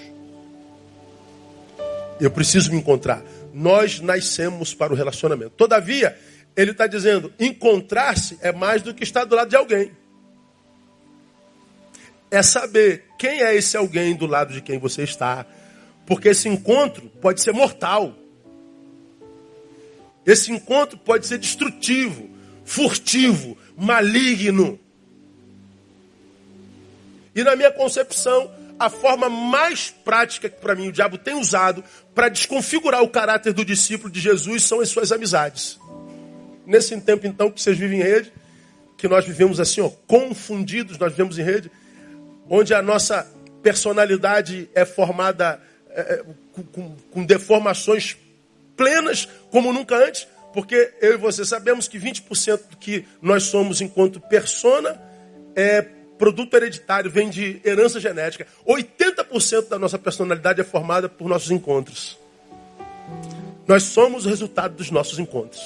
Eu preciso me encontrar. Nós nascemos para o relacionamento. Todavia, ele está dizendo: encontrar-se é mais do que estar do lado de alguém é saber quem é esse alguém do lado de quem você está. Porque esse encontro pode ser mortal. Esse encontro pode ser destrutivo, furtivo, maligno. E na minha concepção, a forma mais prática que para mim o diabo tem usado para desconfigurar o caráter do discípulo de Jesus são as suas amizades. Nesse tempo então que vocês vivem em rede, que nós vivemos assim, ó, confundidos, nós vivemos em rede, onde a nossa personalidade é formada é, é com, com deformações plenas, como nunca antes, porque eu e você sabemos que 20% do que nós somos enquanto persona é produto hereditário, vem de herança genética. 80% da nossa personalidade é formada por nossos encontros. Nós somos o resultado dos nossos encontros.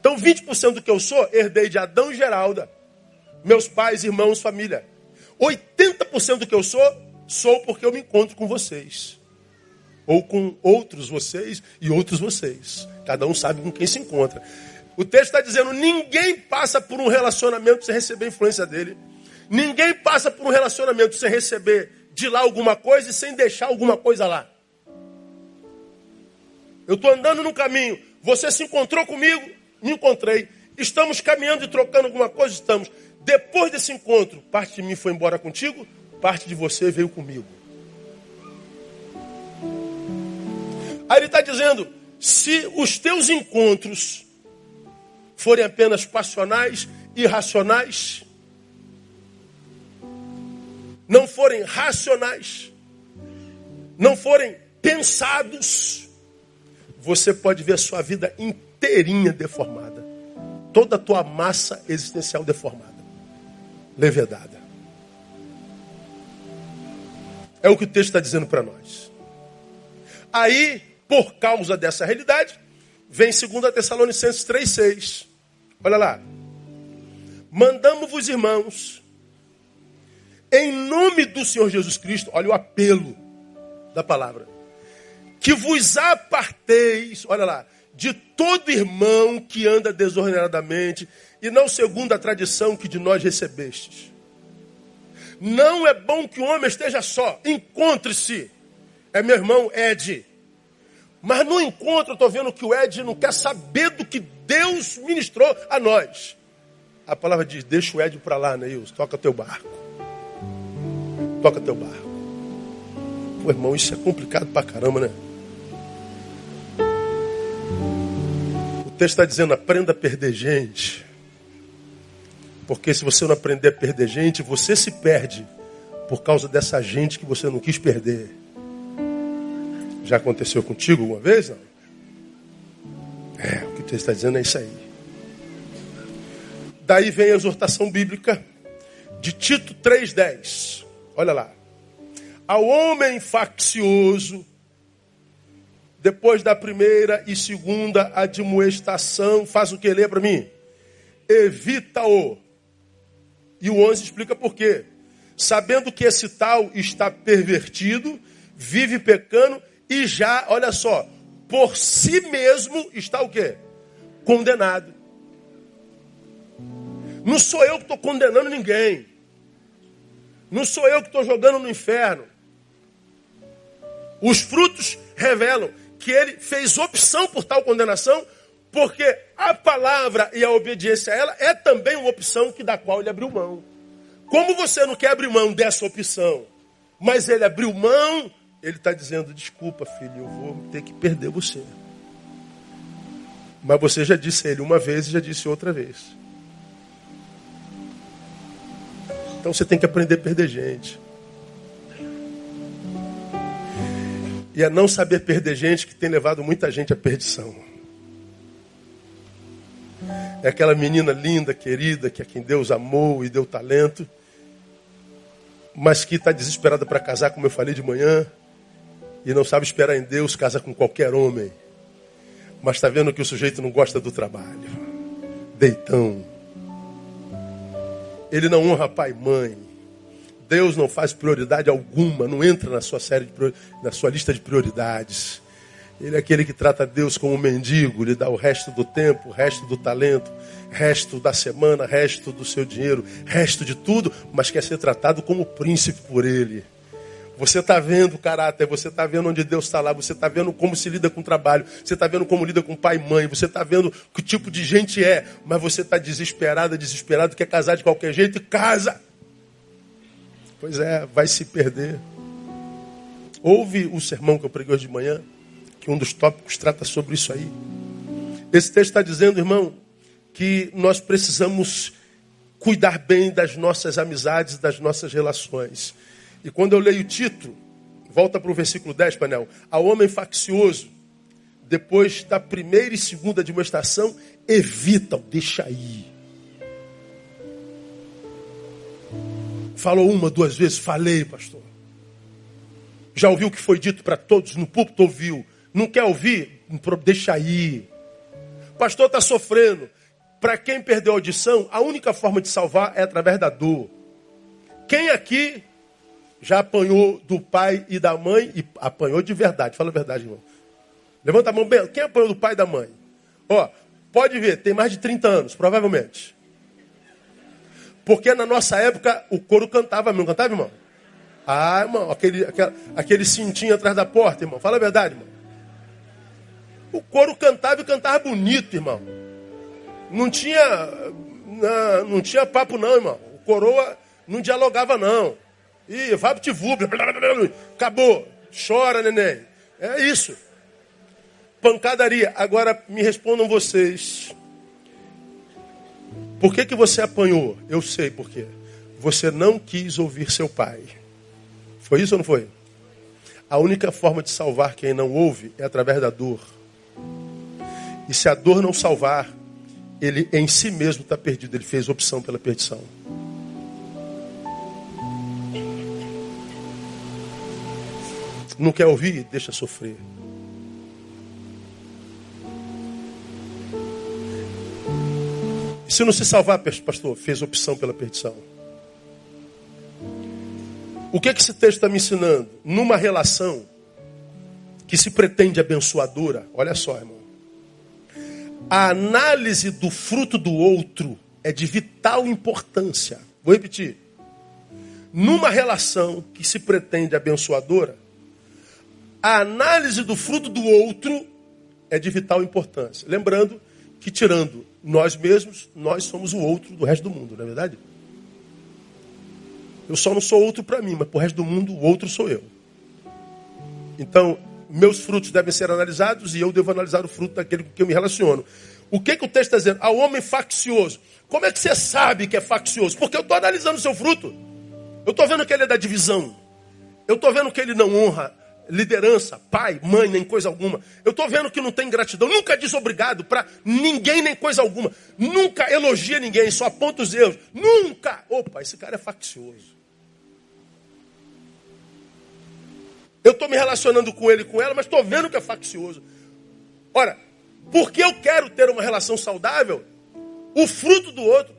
Então, 20% do que eu sou, herdei de Adão e Geralda, meus pais, irmãos, família. 80% do que eu sou, sou porque eu me encontro com vocês. ou com outros vocês e outros vocês. Cada um sabe com quem se encontra. O texto está dizendo: ninguém passa por um relacionamento sem receber influência dele. Ninguém passa por um relacionamento sem receber de lá alguma coisa e sem deixar alguma coisa lá. Eu estou andando no caminho, você se encontrou comigo, me encontrei. Estamos caminhando e trocando alguma coisa, estamos. Depois desse encontro, parte de mim foi embora contigo, parte de você veio comigo. Aí ele está dizendo: se os teus encontros forem apenas passionais, irracionais, não forem racionais, não forem pensados, você pode ver a sua vida inteirinha deformada. Toda a tua massa existencial deformada. Levedada. É o que o texto está dizendo para nós. Aí, por causa dessa realidade, vem 2 Tessalonicenses 3,6. Olha lá. Mandamos-vos, irmãos, em nome do Senhor Jesus Cristo, olha o apelo da palavra, que vos aparteis, olha lá, de todo irmão que anda desordenadamente e não segundo a tradição que de nós recebestes. Não é bom que o homem esteja só, encontre-se. É meu irmão Ed. Mas no encontro eu estou vendo que o Ed não quer saber do que Deus ministrou a nós. A palavra diz: deixa o Ed para lá, Neilson, toca teu barco. Toca teu barco. Pô, irmão, isso é complicado pra caramba, né? O texto está dizendo: aprenda a perder gente. Porque se você não aprender a perder gente, você se perde por causa dessa gente que você não quis perder. Já aconteceu contigo alguma vez? Não? É, o que você está dizendo é isso aí. Daí vem a exortação bíblica de Tito 3,10. Olha lá. Ao homem faccioso, depois da primeira e segunda admoestação, faz o que? Lê para mim. Evita-o. E o 11 explica por quê. Sabendo que esse tal está pervertido, vive pecando e já, olha só, por si mesmo está o quê? Condenado. Não sou eu que estou condenando ninguém. Não sou eu que estou jogando no inferno. Os frutos revelam que ele fez opção por tal condenação, porque a palavra e a obediência a ela é também uma opção que da qual ele abriu mão. Como você não quer abrir mão dessa opção, mas ele abriu mão ele está dizendo: desculpa, filho, eu vou ter que perder você. Mas você já disse a ele uma vez e já disse outra vez. Então você tem que aprender a perder gente. E a não saber perder gente que tem levado muita gente à perdição. É aquela menina linda, querida, que é quem Deus amou e deu talento, mas que está desesperada para casar, como eu falei de manhã e não sabe esperar em Deus, casa com qualquer homem. Mas está vendo que o sujeito não gosta do trabalho. Deitão. Ele não honra pai e mãe. Deus não faz prioridade alguma, não entra na sua série de, na sua lista de prioridades. Ele é aquele que trata Deus como um mendigo, lhe dá o resto do tempo, o resto do talento, resto da semana, resto do seu dinheiro, resto de tudo, mas quer ser tratado como príncipe por ele. Você está vendo o caráter, você está vendo onde Deus está lá, você está vendo como se lida com o trabalho, você está vendo como lida com pai e mãe, você está vendo que tipo de gente é, mas você está desesperada, desesperado, quer casar de qualquer jeito e casa. Pois é, vai se perder. Ouve o sermão que eu preguei hoje de manhã, que um dos tópicos trata sobre isso aí. Esse texto está dizendo, irmão, que nós precisamos cuidar bem das nossas amizades, das nossas relações. E quando eu leio o título, volta para o versículo 10, painel. Ao homem faccioso, depois da primeira e segunda demonstração, evita, deixa aí. Falou uma, duas vezes, falei, pastor. Já ouviu o que foi dito para todos no púlpito? Ouviu. Não quer ouvir? Deixa aí. Pastor está sofrendo. Para quem perdeu a audição, a única forma de salvar é através da dor. Quem aqui já apanhou do pai e da mãe e apanhou de verdade. Fala a verdade, irmão. Levanta a mão bem. Quem apanhou do pai e da mãe? Ó, pode ver, tem mais de 30 anos, provavelmente. Porque na nossa época o coro cantava mesmo. Cantava, irmão? Ah, irmão, aquele, aquele, aquele cintinho atrás da porta, irmão. Fala a verdade, irmão. O coro cantava e cantava bonito, irmão. Não tinha, não, não tinha papo, não, irmão. O coroa não dialogava, não. Ih, vai pro Acabou. Chora, neném. É isso. Pancadaria. Agora me respondam vocês. Por que, que você apanhou? Eu sei por quê. Você não quis ouvir seu pai. Foi isso ou não foi? A única forma de salvar quem não ouve é através da dor. E se a dor não salvar, ele em si mesmo está perdido. Ele fez opção pela perdição. Não quer ouvir? Deixa sofrer. E se não se salvar, pastor, fez opção pela perdição. O que, é que esse texto está me ensinando? Numa relação que se pretende abençoadora, olha só, irmão. A análise do fruto do outro é de vital importância. Vou repetir. Numa relação que se pretende abençoadora, a análise do fruto do outro é de vital importância. Lembrando que, tirando nós mesmos, nós somos o outro do resto do mundo, não é verdade? Eu só não sou outro para mim, mas para o resto do mundo, o outro sou eu. Então, meus frutos devem ser analisados e eu devo analisar o fruto daquele com que eu me relaciono. O que, que o texto está dizendo? Ao homem faccioso. Como é que você sabe que é faccioso? Porque eu estou analisando o seu fruto. Eu estou vendo que ele é da divisão. Eu estou vendo que ele não honra liderança, pai, mãe, nem coisa alguma. Eu estou vendo que não tem gratidão. Nunca diz obrigado para ninguém, nem coisa alguma. Nunca elogia ninguém, só aponta os erros. Nunca. Opa, esse cara é faccioso. Eu estou me relacionando com ele com ela, mas estou vendo que é faccioso. Ora, porque eu quero ter uma relação saudável, o fruto do outro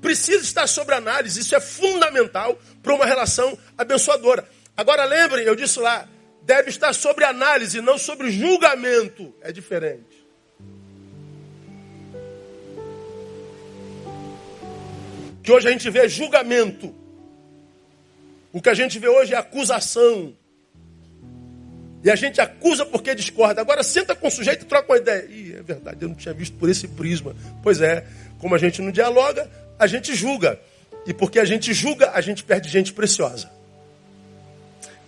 precisa estar sobre análise. Isso é fundamental para uma relação abençoadora. Agora lembrem, eu disse lá, deve estar sobre análise, não sobre julgamento. É diferente. Que hoje a gente vê julgamento. O que a gente vê hoje é acusação. E a gente acusa porque discorda. Agora senta com o sujeito e troca uma ideia. Ih, é verdade, eu não tinha visto por esse prisma. Pois é, como a gente não dialoga, a gente julga. E porque a gente julga, a gente perde gente preciosa.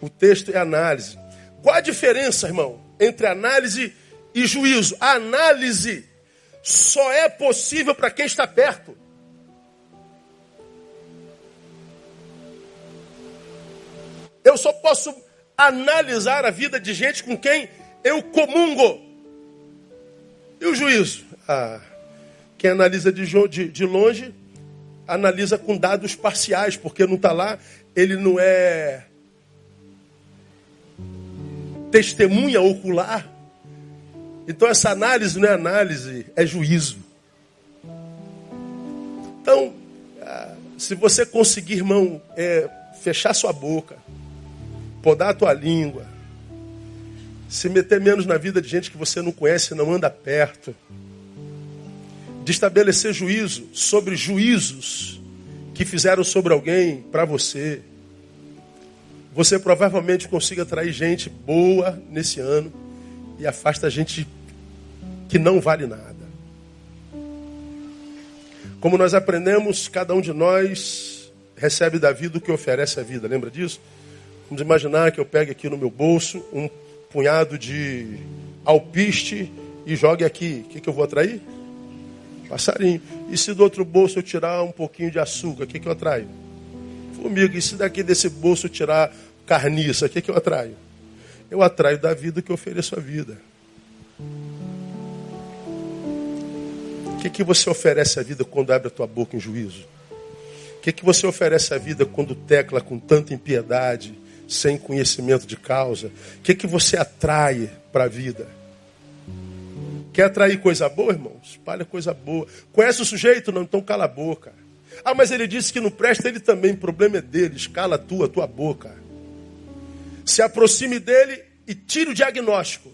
O texto é análise. Qual a diferença, irmão, entre análise e juízo? A análise só é possível para quem está perto. Eu só posso analisar a vida de gente com quem eu comungo. E o juízo? Ah, quem analisa de, de, de longe, analisa com dados parciais, porque não está lá, ele não é testemunha ocular. Então essa análise não é análise, é juízo. Então, ah, se você conseguir, irmão, é, fechar sua boca, podar a tua língua, se meter menos na vida de gente que você não conhece, não anda perto, de estabelecer juízo sobre juízos que fizeram sobre alguém para você, você provavelmente consiga atrair gente boa nesse ano e afasta gente que não vale nada. Como nós aprendemos, cada um de nós recebe da vida o que oferece a vida. Lembra disso? Vamos imaginar que eu pegue aqui no meu bolso um punhado de alpiste e jogue aqui. O que, que eu vou atrair? Passarinho. E se do outro bolso eu tirar um pouquinho de açúcar, o que, que eu atraio? Formiga. E se daqui desse bolso eu tirar carniça, o que, que eu atraio? Eu atraio da vida que eu ofereço a vida. O que, que você oferece à vida quando abre a tua boca em juízo? O que, que você oferece à vida quando tecla com tanta impiedade, sem conhecimento de causa? O que, que você atrai para a vida? Quer atrair coisa boa, irmão? Espalha coisa boa. Conhece o sujeito? Não, então cala a boca. Ah, mas ele disse que não presta, ele também. O problema é dele. Escala a tua, tua boca. Se aproxime dele e tire o diagnóstico.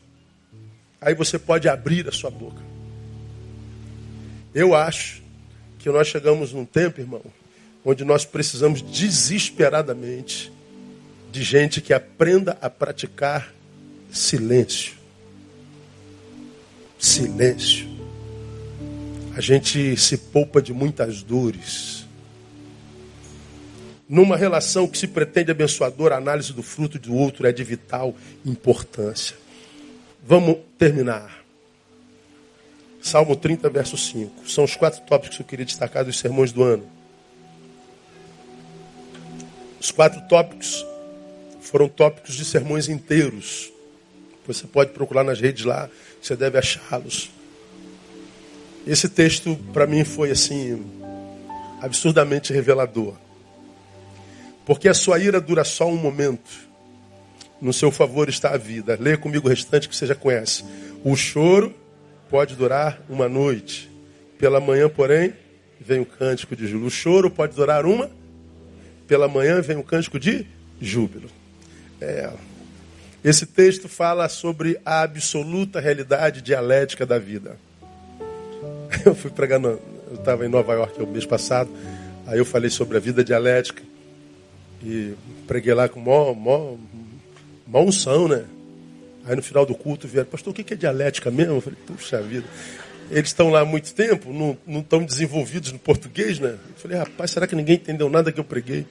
Aí você pode abrir a sua boca. Eu acho que nós chegamos num tempo, irmão, onde nós precisamos desesperadamente de gente que aprenda a praticar silêncio. Silêncio. A gente se poupa de muitas dores. Numa relação que se pretende abençoadora, a análise do fruto do outro é de vital importância. Vamos terminar. Salmo 30, verso 5. São os quatro tópicos que eu queria destacar dos sermões do ano. Os quatro tópicos foram tópicos de sermões inteiros. Você pode procurar nas redes lá, você deve achá-los. Esse texto, para mim, foi assim, absurdamente revelador. Porque a sua ira dura só um momento. No seu favor está a vida. Leia comigo o restante que você já conhece. O choro pode durar uma noite. Pela manhã, porém, vem o cântico de júbilo. O choro pode durar uma pela manhã vem um cântico de júbilo. É. Esse texto fala sobre a absoluta realidade dialética da vida. Eu fui pregar, eu estava em Nova York o mês passado, aí eu falei sobre a vida dialética e preguei lá com mó, unção, né? Aí no final do culto vieram, pastor, o que é dialética mesmo? Eu falei, puxa vida. Eles estão lá há muito tempo, não, não estão desenvolvidos no português, né? Eu falei, rapaz, será que ninguém entendeu nada que eu preguei?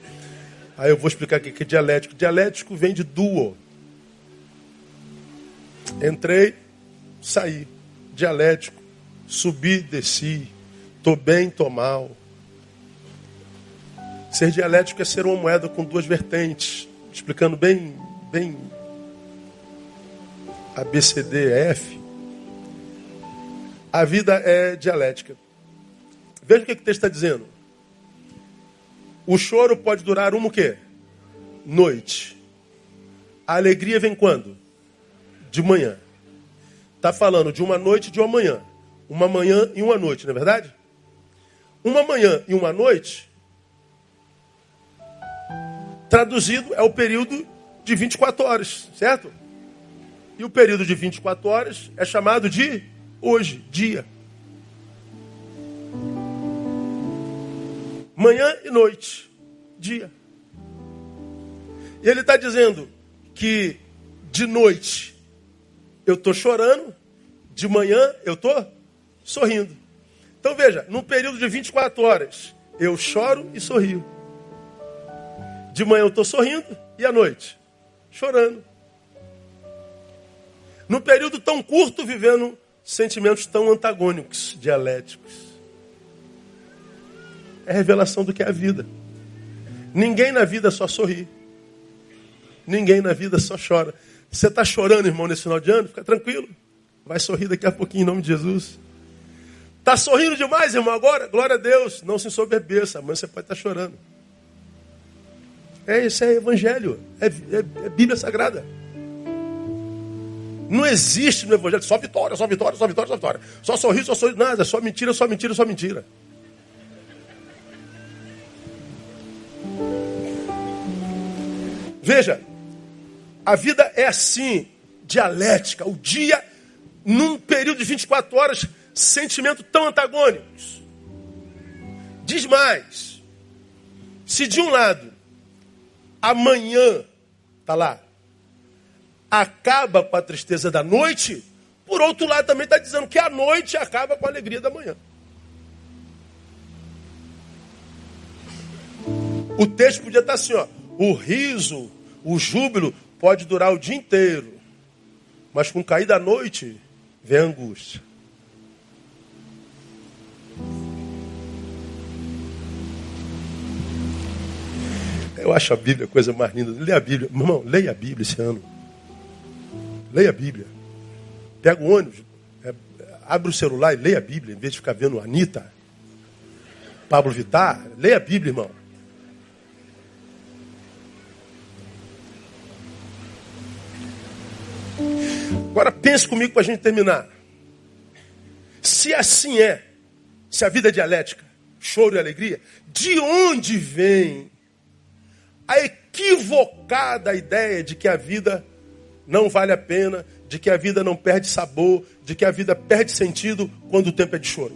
Aí eu vou explicar o que é dialético. Dialético vem de duo. Entrei, saí. Dialético. Subi, desci. Tô bem, tô mal. Ser dialético é ser uma moeda com duas vertentes. Explicando bem, bem A, B, C, D, F. A vida é dialética. Veja o que, o texto está dizendo. O choro pode durar uma o quê? Noite. A alegria vem quando? De manhã. Está falando de uma noite e de uma manhã. Uma manhã e uma noite, não é verdade? Uma manhã e uma noite, traduzido, é o período de 24 horas, certo? E o período de 24 horas é chamado de hoje, dia. Manhã e noite, dia. E ele está dizendo que de noite eu estou chorando, de manhã eu estou sorrindo. Então veja, num período de 24 horas, eu choro e sorrio. De manhã eu estou sorrindo e à noite, chorando. Num período tão curto, vivendo sentimentos tão antagônicos, dialéticos. É revelação do que é a vida. Ninguém na vida só sorri. Ninguém na vida só chora. Você está chorando, irmão, nesse final de ano? Fica tranquilo. Vai sorrir daqui a pouquinho em nome de Jesus. Está sorrindo demais, irmão, agora? Glória a Deus. Não se ensoberbeça. Amanhã você pode estar tá chorando. É isso, é evangelho. É, é, é Bíblia Sagrada. Não existe no Evangelho só vitória, só vitória, só vitória, só vitória. Só sorriso, só sorriso. Nada, só mentira, só mentira, só mentira. Veja, a vida é assim, dialética. O dia, num período de 24 horas, sentimento tão antagônicos. Diz mais. Se de um lado, amanhã, está lá, acaba com a tristeza da noite, por outro lado também está dizendo que a noite acaba com a alegria da manhã. O texto podia estar assim, ó, o riso, o júbilo pode durar o dia inteiro, mas com o cair da noite vem a angústia. Eu acho a Bíblia a coisa mais linda. Leia a Bíblia. Irmão, leia a Bíblia esse ano. Leia a Bíblia. Pega o ônibus, é, abre o celular e leia a Bíblia, em vez de ficar vendo Anitta, Pablo Vittar. Leia a Bíblia, irmão. Agora pense comigo para a gente terminar. Se assim é, se a vida é dialética, choro e alegria? De onde vem a equivocada ideia de que a vida não vale a pena, de que a vida não perde sabor, de que a vida perde sentido quando o tempo é de choro?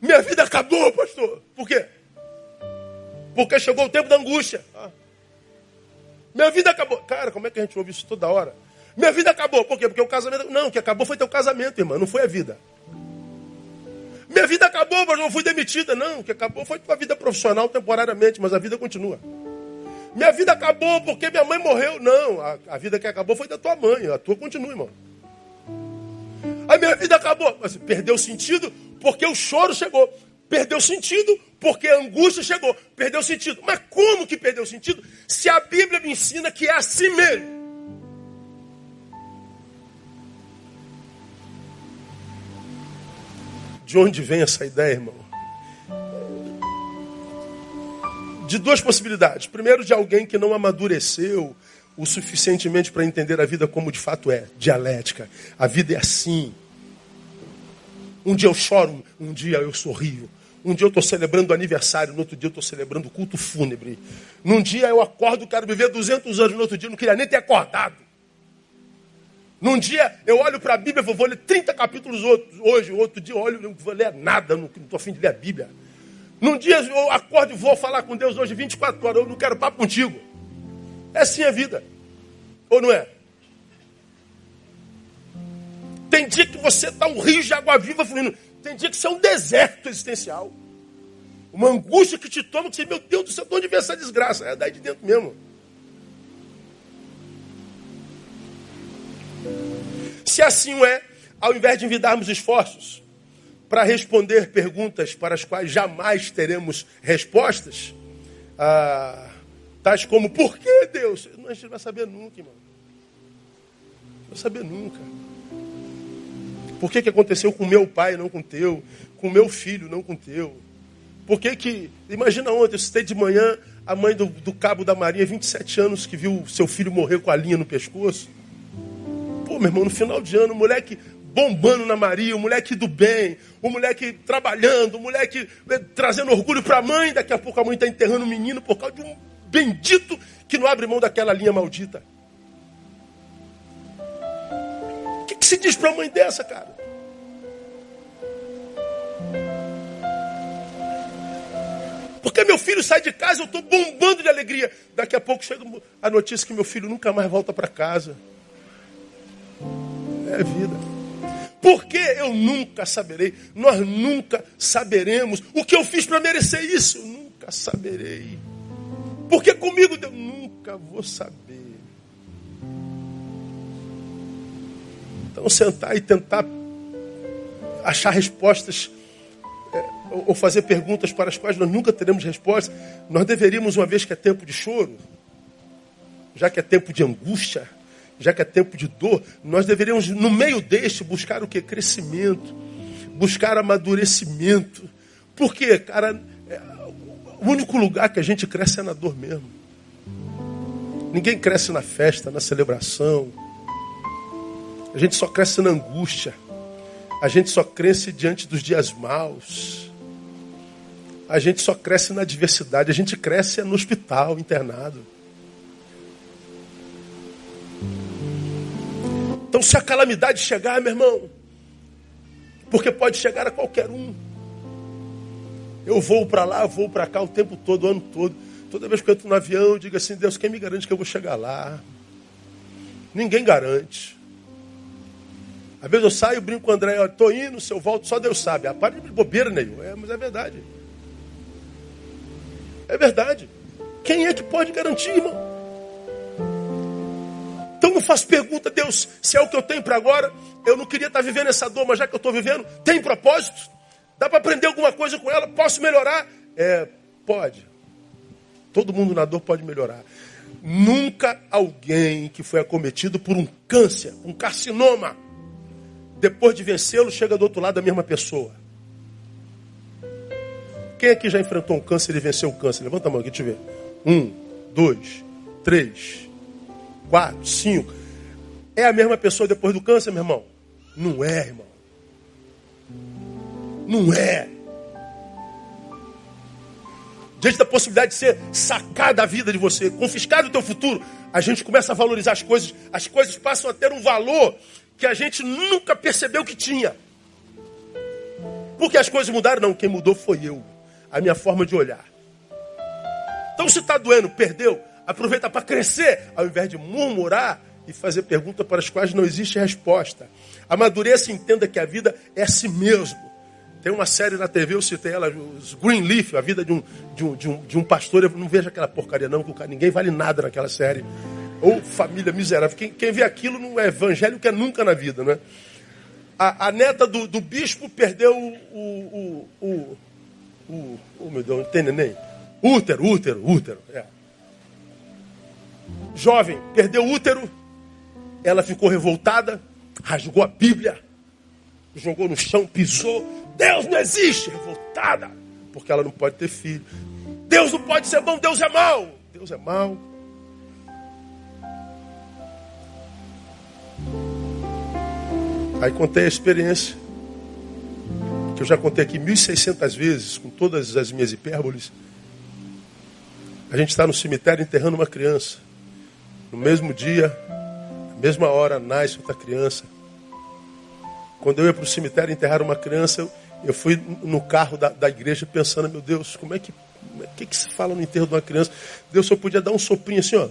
Minha vida acabou, pastor. Por quê? Porque chegou o tempo da angústia. Minha vida acabou. Cara, como é que a gente ouve isso toda hora? Minha vida acabou. Por quê? Porque o casamento. Não, o que acabou foi teu casamento, irmão. Não foi a vida. Minha vida acabou, mas não fui demitida. Não, o que acabou foi tua vida profissional temporariamente, mas a vida continua. Minha vida acabou porque minha mãe morreu. Não, a, a vida que acabou foi da tua mãe. A tua continua, irmão. A minha vida acabou. Mas perdeu sentido porque o choro chegou. Perdeu sentido porque a angústia chegou. Perdeu sentido. Mas como que perdeu sentido? Se a Bíblia me ensina que é assim mesmo. De onde vem essa ideia, irmão? De duas possibilidades. Primeiro, de alguém que não amadureceu o suficientemente para entender a vida como de fato é dialética. A vida é assim. Um dia eu choro, um dia eu sorrio. Um dia eu estou celebrando aniversário, no outro dia eu estou celebrando culto fúnebre. Num dia eu acordo, quero viver 200 anos, no outro dia eu não queria nem ter acordado. Num dia eu olho para a Bíblia, vou, vou ler 30 capítulos hoje, outro dia eu olho, não vou ler nada, não estou afim de ler a Bíblia. Num dia eu acordo e vou falar com Deus hoje 24 horas, eu não quero papo contigo. É assim a vida. Ou não é? Tem dia que você está um rio de água viva fluindo. Tem dia que você é um deserto existencial. Uma angústia que te toma, que você, meu Deus do céu, de onde vem essa desgraça? É daí de dentro mesmo. Se assim é, ao invés de envidarmos esforços para responder perguntas para as quais jamais teremos respostas, ah, tais como por que Deus? A gente não vai saber nunca, irmão. Não vai saber nunca. Por que, que aconteceu com meu pai não com teu? Com meu filho, não com teu? Por que que... Imagina ontem, eu citei de manhã a mãe do, do cabo da marinha, 27 anos, que viu seu filho morrer com a linha no pescoço. Pô, meu irmão, no final de ano, o moleque bombando na Maria, o moleque do bem, o moleque trabalhando, o moleque eh, trazendo orgulho para a mãe, daqui a pouco a mãe está enterrando o menino por causa de um bendito que não abre mão daquela linha maldita. que se diz para uma mãe dessa, cara? Porque meu filho sai de casa, eu estou bombando de alegria. Daqui a pouco chega a notícia que meu filho nunca mais volta para casa. É vida. Porque eu nunca saberei, nós nunca saberemos o que eu fiz para merecer isso. Eu nunca saberei. Porque comigo eu nunca vou saber. Então, sentar e tentar achar respostas é, ou fazer perguntas para as quais nós nunca teremos resposta, nós deveríamos, uma vez que é tempo de choro, já que é tempo de angústia, já que é tempo de dor, nós deveríamos, no meio deste, buscar o que? Crescimento, buscar amadurecimento. Porque, cara, é, o único lugar que a gente cresce é na dor mesmo. Ninguém cresce na festa, na celebração, a gente só cresce na angústia. A gente só cresce diante dos dias maus. A gente só cresce na adversidade. A gente cresce no hospital, internado. Então, se a calamidade chegar, meu irmão, porque pode chegar a qualquer um. Eu vou para lá, vou para cá o tempo todo, o ano todo. Toda vez que eu entro no avião, eu digo assim: Deus, quem me garante que eu vou chegar lá? Ninguém garante. Às vezes eu saio, brinco com o André, estou indo, se eu volto, só Deus sabe. Ah, para de bobeira nenhuma. É, mas é verdade. É verdade. Quem é que pode garantir, irmão? Então não faço pergunta, Deus, se é o que eu tenho para agora, eu não queria estar vivendo essa dor, mas já que eu estou vivendo, tem propósito? Dá para aprender alguma coisa com ela? Posso melhorar? É, pode. Todo mundo na dor pode melhorar. Nunca alguém que foi acometido por um câncer, um carcinoma, depois de vencê-lo, chega do outro lado a mesma pessoa. Quem aqui já enfrentou um câncer e venceu o câncer? Levanta a mão aqui, deixa eu ver. Um, dois, três, quatro, cinco. É a mesma pessoa depois do câncer, meu irmão? Não é, irmão. Não é. Diante da possibilidade de ser sacada a vida de você, confiscado o teu futuro, a gente começa a valorizar as coisas, as coisas passam a ter um valor que a gente nunca percebeu que tinha. Porque as coisas mudaram? Não, quem mudou foi eu, a minha forma de olhar. Então, se está doendo, perdeu, aproveita para crescer, ao invés de murmurar e fazer perguntas para as quais não existe resposta. Amadureça e entenda que a vida é assim mesmo. Tem uma série na TV, eu citei ela, os Greenleaf, a vida de um, de um, de um, de um pastor. Eu não vejo aquela porcaria, não, que ninguém vale nada naquela série. Ou família miserável. Quem, quem vê aquilo não é evangelho, que é nunca na vida, né? A, a neta do, do, bispo perdeu o. o, o, o, o meu Deus, não tem neném? Útero, útero, útero. É. Jovem, perdeu o útero. Ela ficou revoltada, rasgou a Bíblia, jogou no chão, pisou. Deus não existe, revoltada, porque ela não pode ter filho. Deus não pode ser bom, Deus é mau. Deus é mau. Aí contei a experiência, que eu já contei aqui 1.600 vezes, com todas as minhas hipérboles. A gente está no cemitério enterrando uma criança. No mesmo dia, na mesma hora, nasce outra criança. Quando eu ia para o cemitério enterrar uma criança, eu, eu fui no carro da, da, igreja pensando, meu Deus, como é que. É, que, que se fala no enterro de uma criança? Deus só podia dar um soprinho assim, ó.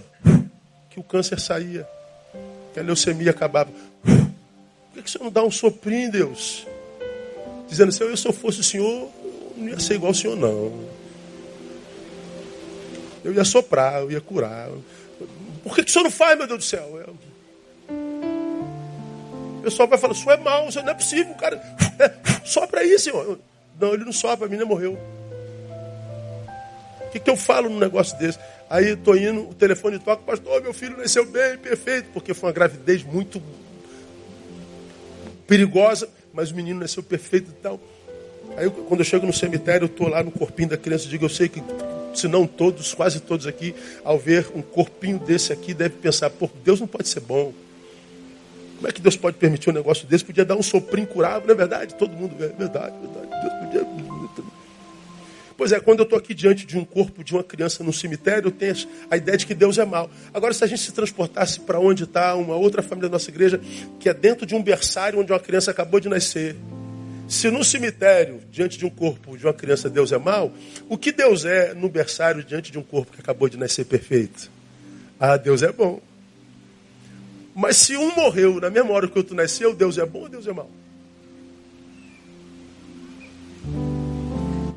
Que o câncer saía. Que a leucemia acabava que, que o Senhor não dá um soprinho, Deus? Dizendo assim, eu se eu fosse o Senhor, eu não ia ser igual ao Senhor, não. Eu ia soprar, eu ia curar. Por que, que o Senhor não faz, meu Deus do céu? Eu... O pessoal vai falar, o Senhor é mau, Senhor não é possível, cara. sopra aí, Senhor. Não, ele não sopra, a menina morreu. O que, que eu falo num negócio desse? Aí estou indo, o telefone toca, pastor, meu filho nasceu bem, perfeito, porque foi uma gravidez muito perigosa, mas o menino nasceu perfeito e tal. Aí quando eu chego no cemitério, eu estou lá no corpinho da criança, digo, eu sei que, se não todos, quase todos aqui, ao ver um corpinho desse aqui, deve pensar, pô, Deus não pode ser bom. Como é que Deus pode permitir um negócio desse? Podia dar um soprinho curável, não é verdade? Todo mundo, é verdade, verdade. Deus podia Pois é, quando eu estou aqui diante de um corpo de uma criança no cemitério, eu tenho a ideia de que Deus é mau. Agora, se a gente se transportasse para onde está uma outra família da nossa igreja, que é dentro de um berçário onde uma criança acabou de nascer. Se no cemitério, diante de um corpo de uma criança, Deus é mau, o que Deus é no berçário diante de um corpo que acabou de nascer perfeito? Ah, Deus é bom. Mas se um morreu na mesma hora que o outro nasceu, Deus é bom ou Deus é mau?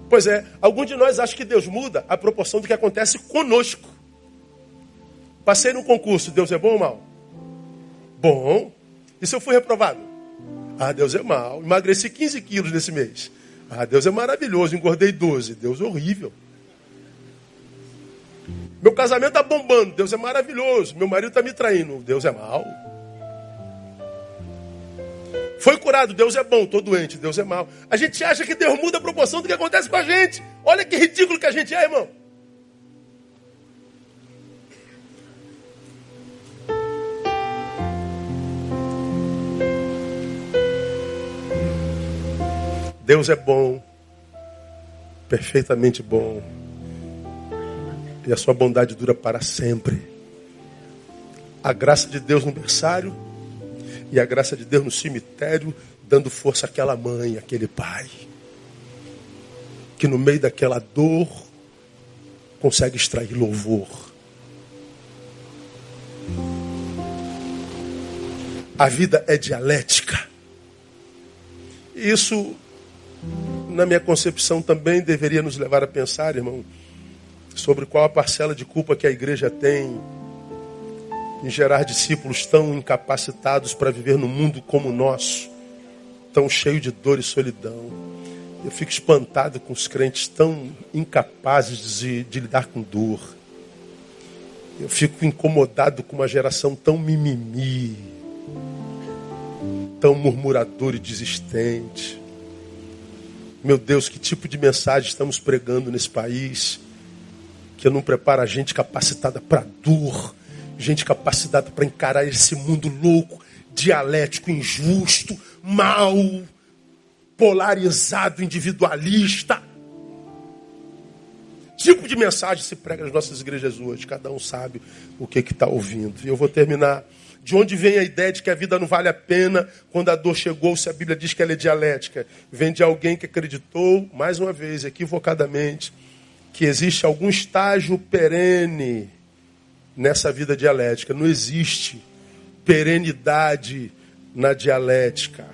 Pois é, algum de nós acha que Deus muda a proporção do que acontece conosco. Passei no concurso, Deus é bom ou mal? Bom. E se eu fui reprovado? Ah, Deus é mal. Emagreci 15 quilos nesse mês. Ah, Deus é maravilhoso. Engordei 12. Deus é horrível. Meu casamento está bombando. Deus é maravilhoso. Meu marido está me traindo. Deus é mal. Foi curado, Deus é bom, estou doente, Deus é mau. A gente acha que Deus muda a proporção do que acontece com a gente. Olha que ridículo que a gente é, irmão. Deus é bom, perfeitamente bom, e a sua bondade dura para sempre. A graça de Deus no berçário e a graça de Deus no cemitério, dando força àquela mãe, àquele pai, que no meio daquela dor consegue extrair louvor. A vida é dialética. Isso, na minha concepção, também deveria nos levar a pensar, irmão, sobre qual a parcela de culpa que a igreja tem em gerar discípulos tão incapacitados para viver no mundo como o nosso, tão cheio de dor e solidão. Eu fico espantado com os crentes tão incapazes de, de lidar com dor. Eu fico incomodado com uma geração tão mimimi, tão murmurador e desistente. Meu Deus, que tipo de mensagem estamos pregando nesse país que não prepara gente capacitada para dor, gente capacitada para encarar esse mundo louco, dialético, injusto, mau, polarizado, individualista. Tipo de mensagem se prega nas nossas igrejas hoje. Cada um sabe o que está ouvindo. E eu vou terminar. De onde vem a ideia de que a vida não vale a pena quando a dor chegou, se a Bíblia diz que ela é dialética? Vem de alguém que acreditou, mais uma vez, equivocadamente, que existe algum estágio perene nessa vida dialética. Não existe perenidade na dialética.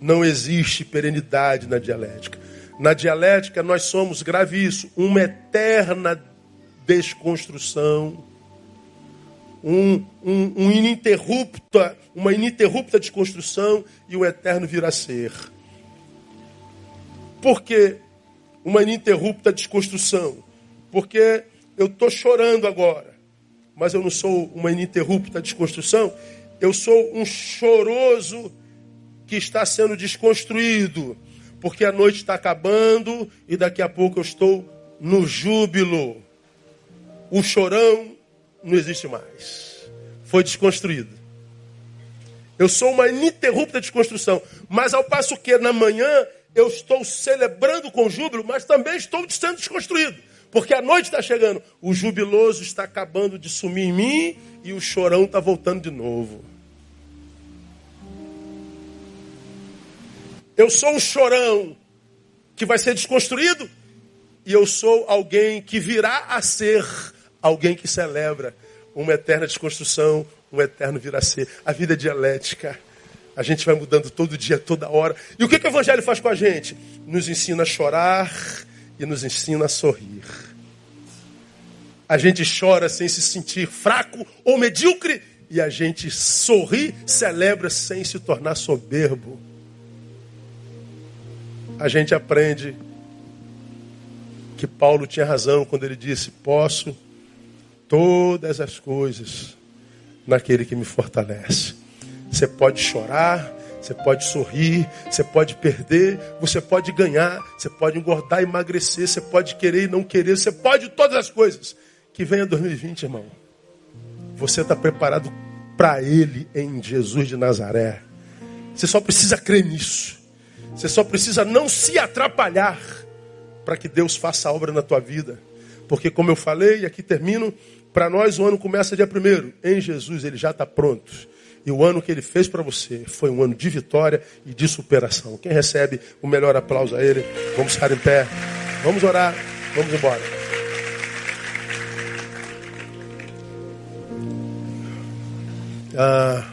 Não existe perenidade na dialética. Na dialética, nós somos, grave isso, uma eterna desconstrução, um, um, um ininterrupta, uma ininterrupta desconstrução e o eterno vir a ser. Por que uma ininterrupta desconstrução? Porque eu estou chorando agora, mas eu não sou uma ininterrupta desconstrução, eu sou um choroso que está sendo desconstruído porque a noite está acabando e daqui a pouco eu estou no júbilo. O chorão não existe mais. Foi desconstruído. Eu sou uma ininterrupta desconstrução. Mas ao passo que na manhã eu estou celebrando com júbilo, mas também estou sendo desconstruído. Porque a noite está chegando. O jubiloso está acabando de sumir em mim e o chorão está voltando de novo. Eu sou um chorão que vai ser desconstruído e eu sou alguém que virá a ser alguém que celebra uma eterna desconstrução, um eterno vir a ser. A vida é dialética. A gente vai mudando todo dia, toda hora. E o que, que o Evangelho faz com a gente? Nos ensina a chorar e nos ensina a sorrir. A gente chora sem se sentir fraco ou medíocre e a gente sorri, celebra sem se tornar soberbo a gente aprende que Paulo tinha razão quando ele disse: Posso todas as coisas naquele que me fortalece. Você pode chorar, você pode sorrir, você pode perder, você pode ganhar, você pode engordar, emagrecer, você pode querer e não querer, você pode todas as coisas. Que venha 2020, irmão. Você está preparado para Ele em Jesus de Nazaré. Você só precisa crer nisso. Você só precisa não se atrapalhar para que Deus faça a obra na tua vida. Porque, como eu falei, e aqui termino, para nós o ano começa dia primeiro. Em Jesus ele já está pronto. E o ano que ele fez para você foi um ano de vitória e de superação. Quem recebe o melhor aplauso a ele, vamos ficar em pé, vamos orar, vamos embora. Ah.